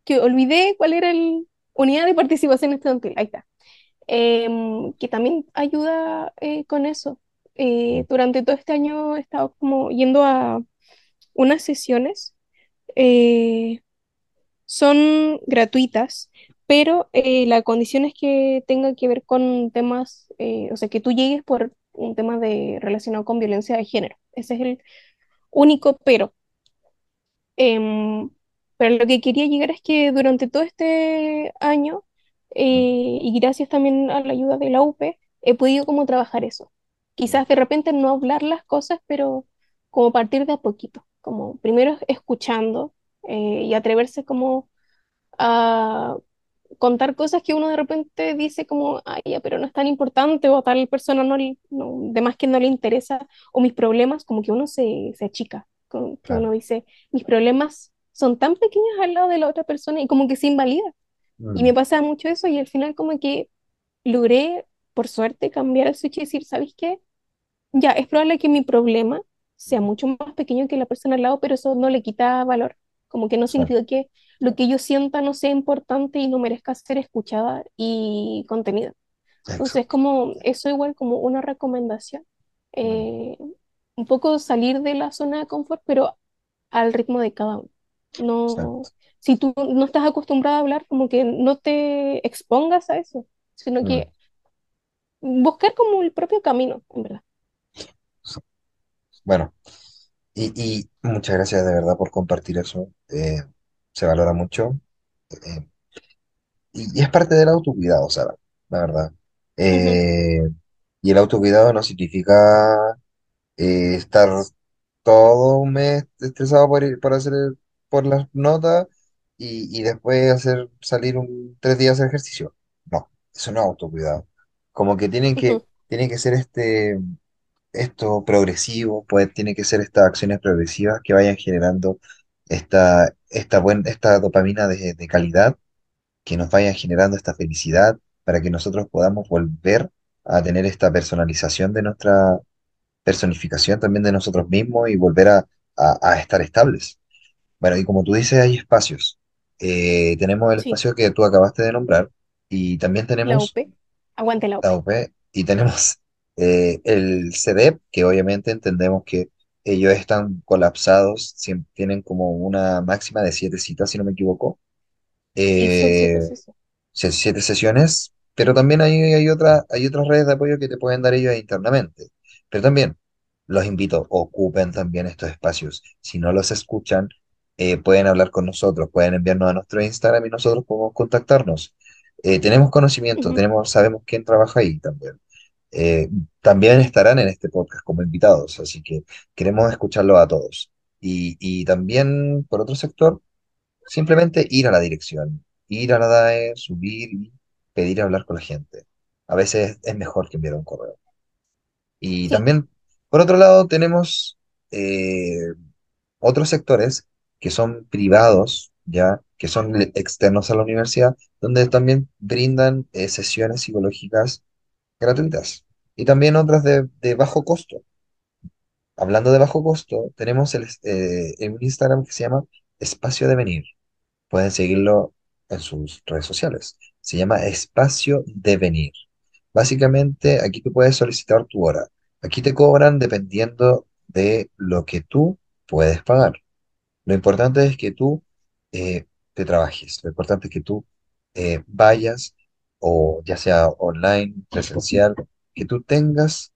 que olvidé cuál era el unidad de participación estudiantil, ahí está, Em, que también ayuda eh, con eso. mm, Eh, durante todo este año he estado como yendo a unas sesiones, eh, son gratuitas, pero eh, la condición es que tenga que ver con temas, eh, o sea, que tú llegues por un tema de, relacionado con violencia de género. Ese es el único pero. Em, pero lo que quería llegar es que durante todo este año, mm, eh, y gracias también a la ayuda de la UP, he podido como trabajar eso. Quizás de repente no hablar las cosas, pero como partir de a poquito, como primero escuchando eh, y atreverse como a contar cosas que uno de repente dice como, ay, ya, pero no es tan importante o a tal persona no, le- no, de más que no le interesa, o mis problemas, como que uno se, se achica, como que claro. uno dice, mis problemas son tan pequeños al lado de la otra persona y como que se invalida. Y Mm, me pasa mucho eso y al final como que logré, por suerte, cambiar el switch y decir, ¿sabes qué? Ya, es probable que mi problema sea mucho más pequeño que la persona al lado, pero eso no le quita valor. Como que no significa que lo que yo sienta no sea importante y no merezca ser escuchada y contenida. Entonces, como eso igual como una recomendación. Mm, eh, un poco salir de la zona de confort, pero al ritmo de cada uno. No, exacto. si tú no estás acostumbrado a hablar, como que no te expongas a eso, sino Mm, que buscar como el propio camino, en verdad. Bueno, y, y muchas gracias de verdad por compartir eso. Eh, se valora mucho. Eh, y, y es parte del autocuidado, Sara, la verdad. Eh, y el autocuidado no significa estar todo un mes estresado por, ir- por hacer el- por las notas y, y después hacer salir un, tres días de ejercicio. No, eso no es autocuidado. Como que tienen que, tiene que ser este, esto progresivo, pues tiene que ser estas acciones progresivas que vayan generando esta, esta, buen, esta dopamina de, de calidad, que nos vayan generando esta felicidad para que nosotros podamos volver a tener esta personalización de nuestra personificación también de nosotros mismos y volver a, a- a estar estables. Bueno, y como tú dices, hay espacios. Eh, tenemos el Sí, espacio que tú acabaste de nombrar y también la tenemos UP, aguante la la UP. UP y tenemos eh, el CDEP, que obviamente entendemos que ellos están colapsados, tienen como una máxima de siete citas, si no me equivoco. Sí, Eh, sesiones. se- siete sesiones, pero también hay, hay, otra, hay otras redes de apoyo que te pueden dar ellos internamente. Pero también los invito, ocupen también estos espacios. Si no los escuchan, eh, pueden hablar con nosotros, pueden enviarnos a nuestro Instagram y nosotros podemos contactarnos. eh, tenemos conocimiento, tenemos, sabemos quién trabaja ahí también. Eh, también estarán en este podcast como invitados, así que queremos escucharlos a todos. Y, y también, por otro sector, simplemente ir a la dirección, ir a la DAE, subir y pedir hablar con la gente. A veces es mejor que enviar un correo. Y Sí, también, por otro lado, tenemos eh, otros sectores que son privados, ya, que son externos a la universidad, donde también brindan eh, sesiones psicológicas gratuitas y también otras de, bajo costo. Hablando de bajo costo, tenemos el, eh, un Instagram que se llama Espacio de Venir. Pueden seguirlo en sus redes sociales. Se llama Espacio de Venir. Básicamente, aquí tú puedes solicitar tu hora. Aquí te cobran dependiendo de lo que tú puedes pagar. Lo importante es que tú eh, te trabajes. Lo importante es que tú eh, vayas, o ya sea online, presencial, que tú tengas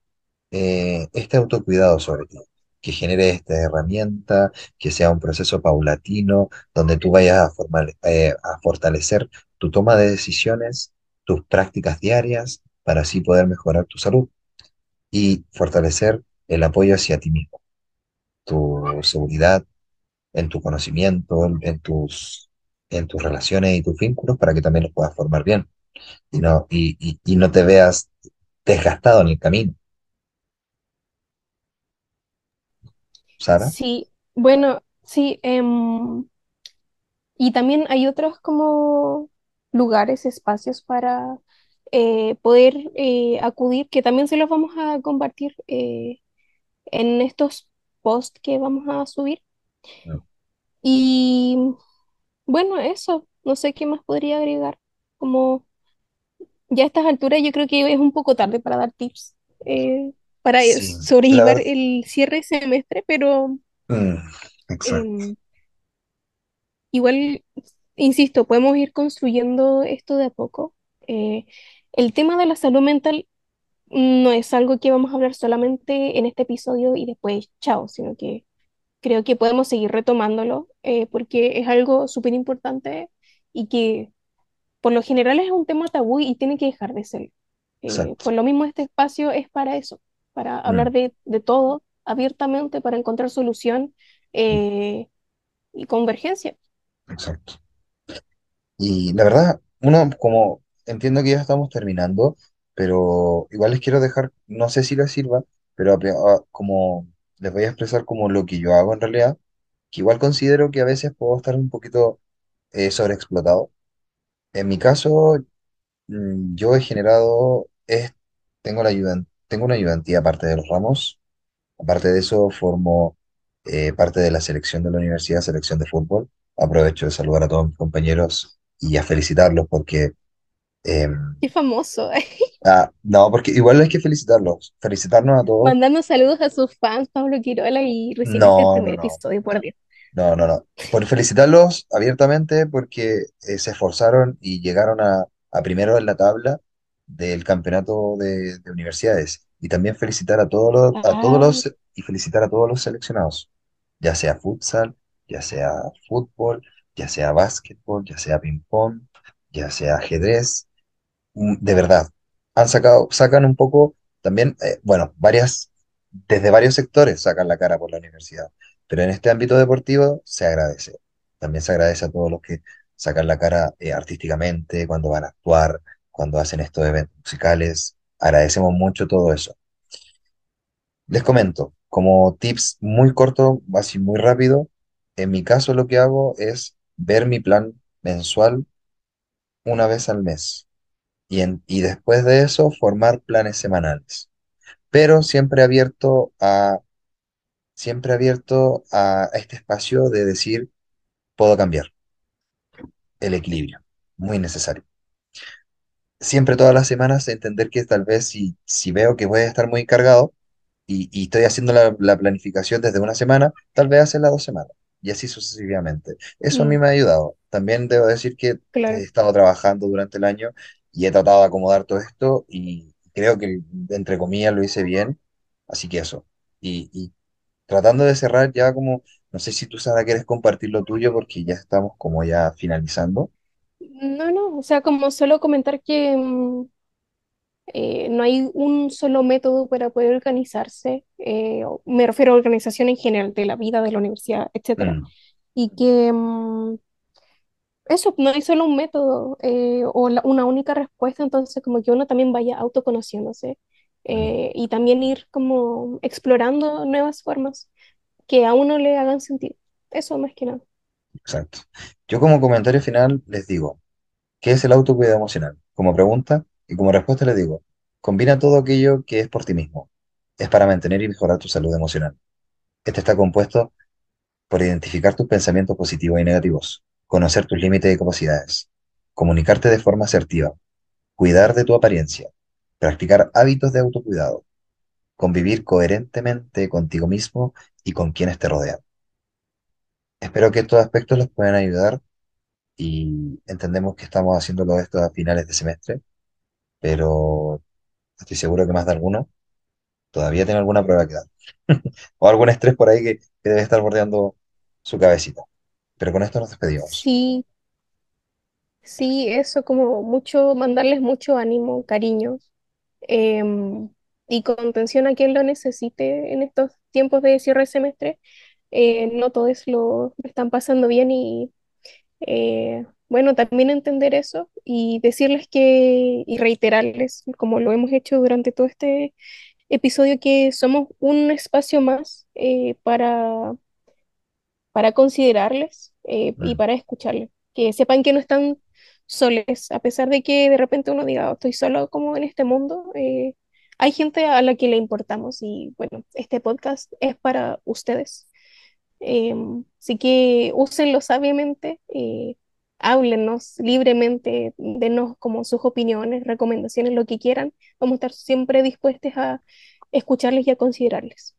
eh, este autocuidado sobre ti, que genere esta herramienta, que sea un proceso paulatino, donde tú vayas a, eh, a fortalecer tu toma de decisiones, tus prácticas diarias, para así poder mejorar tu salud y fortalecer el apoyo hacia ti mismo, tu seguridad en tu conocimiento, en, tus, en tus relaciones y tus vínculos, para que también los puedas formar bien y no, y no te veas desgastado en el camino. Sara, sí. Bueno, sí. em, y también hay otros como lugares, espacios para eh, poder eh, acudir, que también se los vamos a compartir eh, en estos posts que vamos a subir. Y bueno, eso. No sé qué más podría agregar. Como ya a estas alturas yo creo que es un poco tarde para dar tips eh, para sí, sobrellevar el cierre de semestre, pero Mm, exacto, em, igual, insisto, podemos ir construyendo esto de a poco. Eh, el tema de la salud mental no es algo que vamos a hablar solamente en este episodio y después chao, sino que creo que podemos seguir retomándolo eh, porque es algo súper importante y que por lo general es un tema tabú y tiene que dejar de ser. Eh, por lo mismo, este espacio es para eso, para Mm, hablar de, de todo abiertamente, para encontrar solución eh, y convergencia. exacto. Y la verdad, uno, como entiendo que ya estamos terminando, pero igual les quiero dejar, no sé si les sirva, pero apre- a- como les voy a expresar como lo que yo hago en realidad, que igual considero que a veces puedo estar un poquito eh, sobreexplotado. En mi caso, mm, yo he generado, es, tengo la ayudan, tengo una ayudantía aparte de los ramos Aparte de eso, formo eh, parte de la selección de la universidad, selección de fútbol. Aprovecho de saludar a todos mis compañeros y a felicitarlos porque, eh, Qué famoso, ah, no, porque igual hay que felicitarlos, felicitarnos a todos. mandando saludos a sus fans, Pablo Quirola, y recién el No, no, primer no, episodio, por Dios. no, no, no. Por felicitarlos abiertamente porque eh, se esforzaron y llegaron a, a primero en la tabla del campeonato de, de universidades. Y también felicitar a todos los, a todos los, y felicitar a todos los seleccionados. ya sea futsal, ya sea fútbol, ya sea básquetbol, ya sea ping-pong, ya sea ajedrez, mm, de verdad, han sacado, sacan un poco también, eh, bueno, varias, desde varios sectores sacan la cara por la universidad, pero en este ámbito deportivo se agradece. También se agradece a todos los que sacan la cara eh, artísticamente, cuando van a actuar, cuando hacen estos eventos musicales. Agradecemos mucho todo eso. Les comento, como tips muy corto, así muy rápido, en mi caso lo que hago es ver mi plan mensual una vez al mes y, en- y después de eso formar planes semanales, pero siempre abierto a, siempre abierto a este espacio de decir, puedo cambiar, el equilibrio, muy necesario. Siempre todas las semanas entender que tal vez si, si veo que voy a estar muy cargado, y, y estoy haciendo la, la planificación desde una semana, tal vez hacerla dos semanas y así sucesivamente. Eso a mí mm, me ha ayudado. También debo decir que he claro. estado trabajando durante el año y he tratado de acomodar todo esto y creo que, entre comillas, lo hice bien. Así que eso. Y, y tratando de cerrar ya como, no sé si tú, Sara, quieres compartir lo tuyo porque ya estamos como ya finalizando. No, no, o sea, como solo comentar que mm, eh, no hay un solo método para poder organizarse, eh, me refiero a organización en general, de la vida, de la universidad, etcétera, Mm, y que mm, eso, no hay solo un método eh, o la- una única respuesta, entonces como que uno también vaya autoconociéndose eh, y también ir como explorando nuevas formas que a uno le hagan sentido. Eso más que nada. exacto. Yo como comentario final les digo, ¿qué es el autocuidado emocional? Como pregunta y como respuesta les digo, combina todo aquello que es por ti mismo. Es para mantener y mejorar tu salud emocional. Este está compuesto por identificar tus pensamientos positivos y negativos, conocer tus límites y capacidades, comunicarte de forma asertiva, cuidar de tu apariencia, practicar hábitos de autocuidado, convivir coherentemente contigo mismo y con quienes te rodean. Espero que estos aspectos les puedan ayudar y entendemos que estamos haciéndolo esto a finales de semestre, pero estoy seguro que más de alguno todavía tiene alguna prueba que dar o algún estrés por ahí que, que debe estar bordeando su cabecita. Pero con esto nos despedimos. Sí, sí, eso como mucho, mandarles mucho ánimo, cariño em, y contención a quien lo necesite en estos tiempos de cierre de semestre. Eh, no todos lo están pasando bien y eh, bueno, también entender eso y decirles que y reiterarles, como lo hemos hecho durante todo este episodio, que somos un espacio más eh, para para considerarles eh, y para escucharles. Que sepan que no están soles, a pesar de que de repente uno diga, "Oh, estoy solo como en este mundo. eh, hay gente a la que le importamos y bueno, este podcast es para ustedes. Em, así que úsenlo sabiamente, eh, háblenos libremente, denos como sus opiniones, recomendaciones, lo que quieran. Vamos a estar siempre dispuestos a escucharles y a considerarles.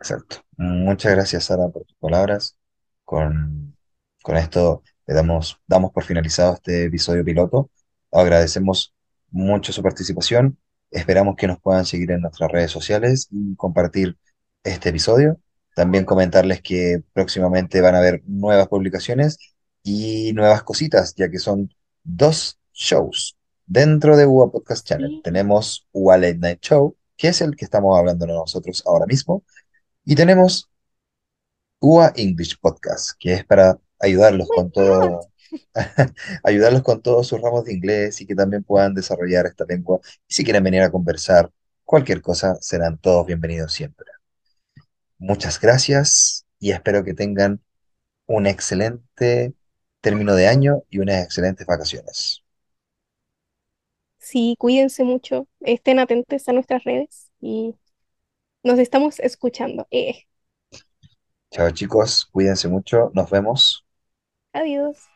Exacto. Muchas gracias, Sara, por tus palabras. Con, con esto le damos, damos por finalizado este episodio piloto. Agradecemos mucho su participación. Esperamos que nos puedan seguir en nuestras redes sociales y compartir este episodio. También comentarles que próximamente van a haber nuevas publicaciones y nuevas cositas, ya que son dos shows dentro de UA Podcast Channel. Sí, Tenemos UA Late Night Show, que es el que estamos hablando nosotros ahora mismo y tenemos UA English Podcast, que es para ayudarlos my con todo, ayudarlos con todos sus ramos de inglés y que también puedan desarrollar esta lengua. Y si quieren venir a conversar, cualquier cosa, serán todos bienvenidos siempre. Muchas gracias y espero que tengan un excelente término de año y unas excelentes vacaciones. Sí, cuídense mucho, estén atentos a nuestras redes y nos estamos escuchando. Eh, Chao chicos, cuídense mucho, nos vemos. adiós.